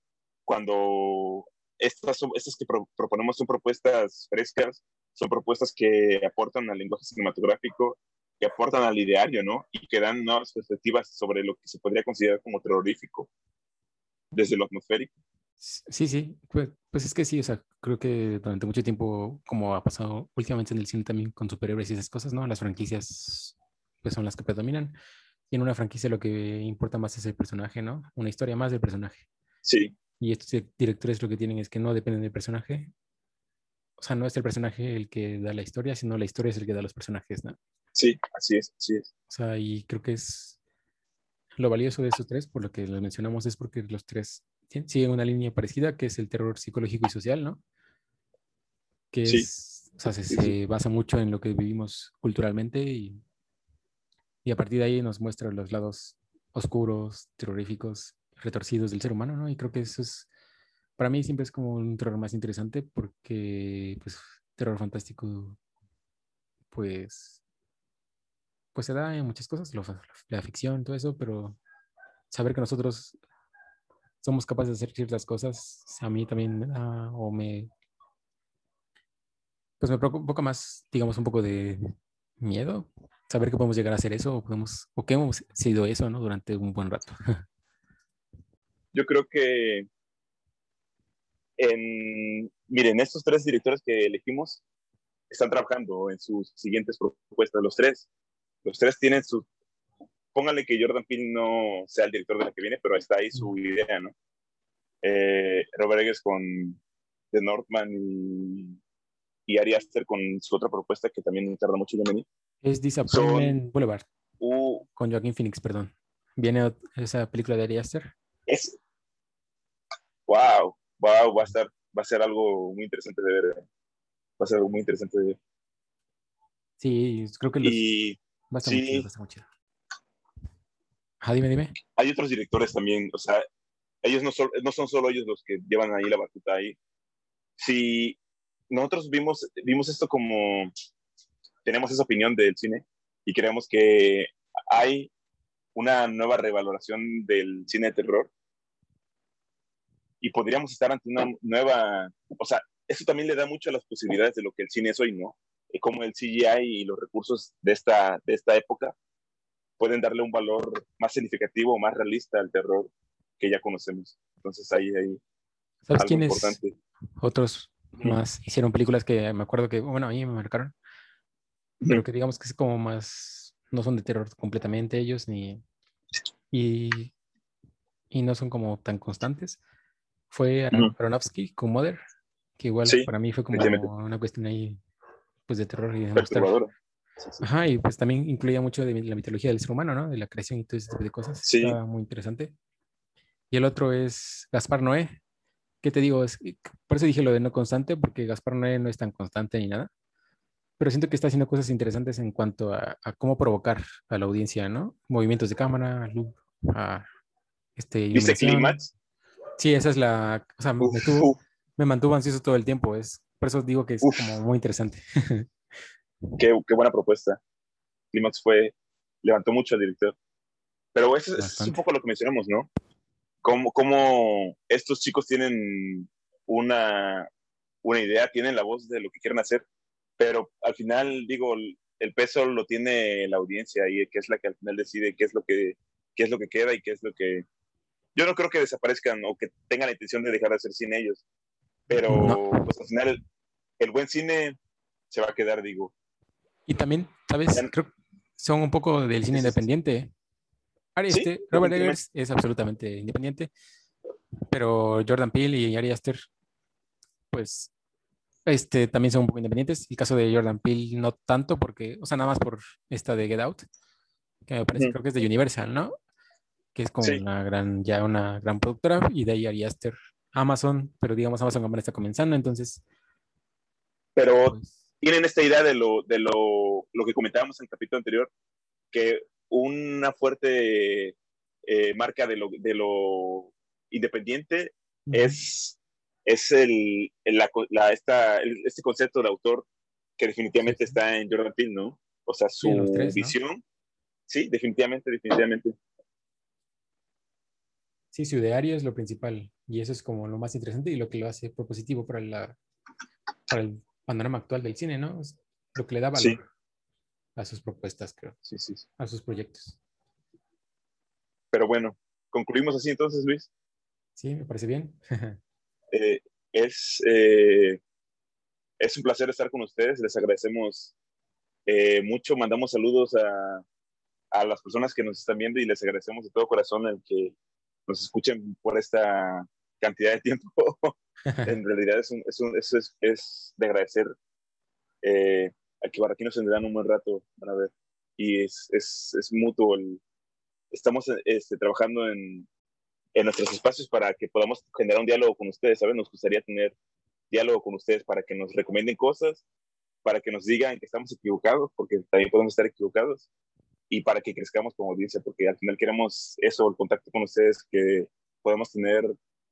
Cuando estas, estas que proponemos son propuestas frescas, son propuestas que aportan al lenguaje cinematográfico, que aportan al ideario, ¿no? Y que dan nuevas perspectivas sobre lo que se podría considerar como terrorífico desde lo atmosférico. Sí, sí, pues, pues, es que sí, o sea, creo que durante mucho tiempo, como ha pasado últimamente en el cine también con superhéroes y esas cosas, ¿no? Las franquicias pues son las que predominan. Y en una franquicia lo que importa más es el personaje, ¿no? Una historia más del personaje. Sí. Y estos directores lo que tienen es que no dependen del personaje. O sea, no es el personaje el que da la historia, sino la historia es el que da los personajes, ¿no? Sí, así es, así es. O sea, y creo que es lo valioso de estos tres, por lo que los mencionamos, es porque los tres siguen una línea parecida, que es el terror psicológico y social, ¿no? Que es, o sea, se, basa mucho en lo que vivimos culturalmente y, y a partir de ahí nos muestra los lados oscuros, terroríficos, retorcidos del ser humano, ¿no? Y creo que eso es, para mí siempre es como un terror más interesante porque, pues, terror fantástico, pues, pues se da en muchas cosas, la ficción, todo eso, pero saber que nosotros somos capaces de hacer ciertas cosas, a mí también o me, pues me preocupa más, digamos, un poco de miedo, saber que podemos llegar a hacer eso o, podemos, o que hemos sido eso, ¿no? Durante un buen rato. <laughs> Yo creo que en, miren, estos tres directores que elegimos están trabajando en sus siguientes propuestas, los tres. Los tres tienen su, póngale que Jordan Peele no sea el director de la que viene, pero está ahí su idea, ¿no? Eh, Robert Eggers con The Northman y, y Ari Aster con su otra propuesta que también tarda mucho en venir. Es Disappointment Boulevard. Uh, con Joaquin Phoenix, perdón. ¿Viene esa película de Ari Aster? Es. Wow, wow, va a estar, va a ser algo muy interesante de ver. Va a ser algo muy interesante de ver. Sí, creo que los, y, va a estar muy chido, va a estar muy chido. Ah, dime, dime. Hay otros directores también, o sea, ellos no son, no son solo ellos los que llevan ahí la batuta ahí. Si nosotros vimos, vimos esto como, tenemos esa opinión del cine y creemos que hay una nueva revaloración del cine de terror y podríamos estar ante una nueva, o sea, eso también le da mucho a las posibilidades de lo que el cine es hoy, ¿no? Como el CGI y los recursos de esta, de esta época pueden darle un valor más significativo, más realista al terror que ya conocemos. Entonces ahí hay ¿Sabes quiénes importante. Otros más hicieron películas que me acuerdo que, bueno, a mí me marcaron, pero que digamos que es como más, no son de terror completamente ellos, ni, y, y no son como tan constantes. Fue Aronofsky con Mother, que igual para mí fue como una cuestión ahí, pues de terror y de mostrar. Ajá, y pues también incluía mucho de la mitología del ser humano, ¿no? De la creación y todo ese tipo de cosas. Sí. Estaba muy interesante. Y el otro es Gaspar Noé, ¿qué te digo? Es, por eso dije lo de no constante, porque Gaspar Noé no es tan constante ni nada. Pero siento que está haciendo cosas interesantes en cuanto a, cómo provocar a la audiencia, ¿no? Movimientos de cámara, loop, a este. ¿Viste Climax? Sí, esa es la. O sea, me, mantuvo ansioso todo el tiempo. Es, por eso digo que es como muy interesante. <laughs> qué, qué, buena propuesta. Climax fue. Levantó mucho al director. Pero eso, es un poco lo que mencionamos, ¿no? cómo, cómo estos chicos tienen una, una idea, tienen la voz de lo que quieren hacer, pero al final, digo, el peso lo tiene la audiencia y que es la que al final decide qué es lo que, qué es lo que queda y qué es lo que... Yo no creo que desaparezcan o que tengan la intención de dejar de hacer sin ellos, pero pues al final el, buen cine se va a quedar, digo. Y también, ¿sabes? Creo que son un poco del cine independiente. Este, Robert Eggers es absolutamente independiente, pero Jordan Peele y Ari Aster, pues, este, también son un poco independientes. El caso de Jordan Peele no tanto, porque, o sea, nada más por esta de Get Out, que me parece, creo que es de Universal, ¿no? Que es como una gran, ya una gran productora, y de ahí Ari Aster, Amazon, pero digamos Amazon está comenzando, entonces. Pero pues tienen esta idea de lo, de lo, lo que comentábamos en el capítulo anterior, que una fuerte eh, marca de lo, de lo independiente es, es el, la, esta, este concepto de autor que definitivamente está en Jordan Peele, ¿no? O sea, su visión. Sí, definitivamente, definitivamente. Sí, su ideario es lo principal y eso es como lo más interesante y lo que lo hace propositivo para, la, para el panorama actual del cine, ¿no? lo que le da valor a sus propuestas, creo. Sí, sí, A sus proyectos. Pero bueno, concluimos así entonces, Luis. Sí, me parece bien. <laughs> Eh, es, eh, es un placer estar con ustedes. Les agradecemos eh, mucho. Mandamos saludos a, a, las personas que nos están viendo y les agradecemos de todo corazón el que nos escuchen por esta cantidad de tiempo. <laughs> en realidad es, un, es, un, es, es, de agradecer aquí, aquí nos tendrán un buen rato, van a ver. Y es, es, es mutuo. Estamos este, trabajando en, en nuestros espacios para que podamos generar un diálogo con ustedes, ¿saben? Nos gustaría tener diálogo con ustedes para que nos recomienden cosas, para que nos digan que estamos equivocados, porque también podemos estar equivocados, y para que crezcamos como audiencia, porque al final queremos eso, el contacto con ustedes, que podamos tener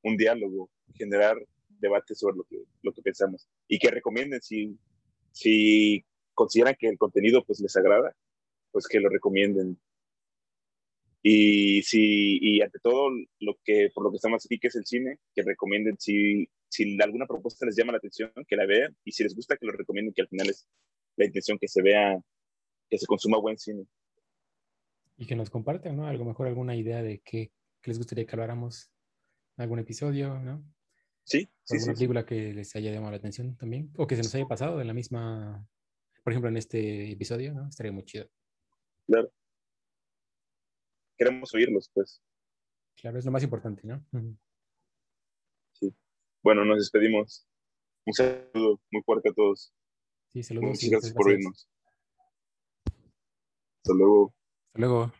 un diálogo, generar debate sobre lo que, lo que pensamos, y que recomienden si, si consideran que el contenido pues les agrada, pues que lo recomienden. Y si, y ante todo, lo que, por lo que estamos aquí, que es el cine, que recomienden, si, si alguna propuesta les llama la atención, que la vean, y si les gusta, que lo recomienden, que al final es la intención que se vea, que se consuma buen cine. Y que nos compartan, ¿no? Algo mejor alguna idea de qué, les gustaría que habláramos algún episodio, ¿no? Sí, sí, alguna película que les haya llamado la atención también, o que se nos haya pasado de la misma por ejemplo, en este episodio, ¿no? Estaría muy chido. Claro. Queremos oírlos, pues. Claro, es lo más importante, ¿no? Sí. Bueno, nos despedimos. Un saludo muy fuerte a todos. Sí, saludos. Muchas gracias por oírnos. Hasta luego. Hasta luego.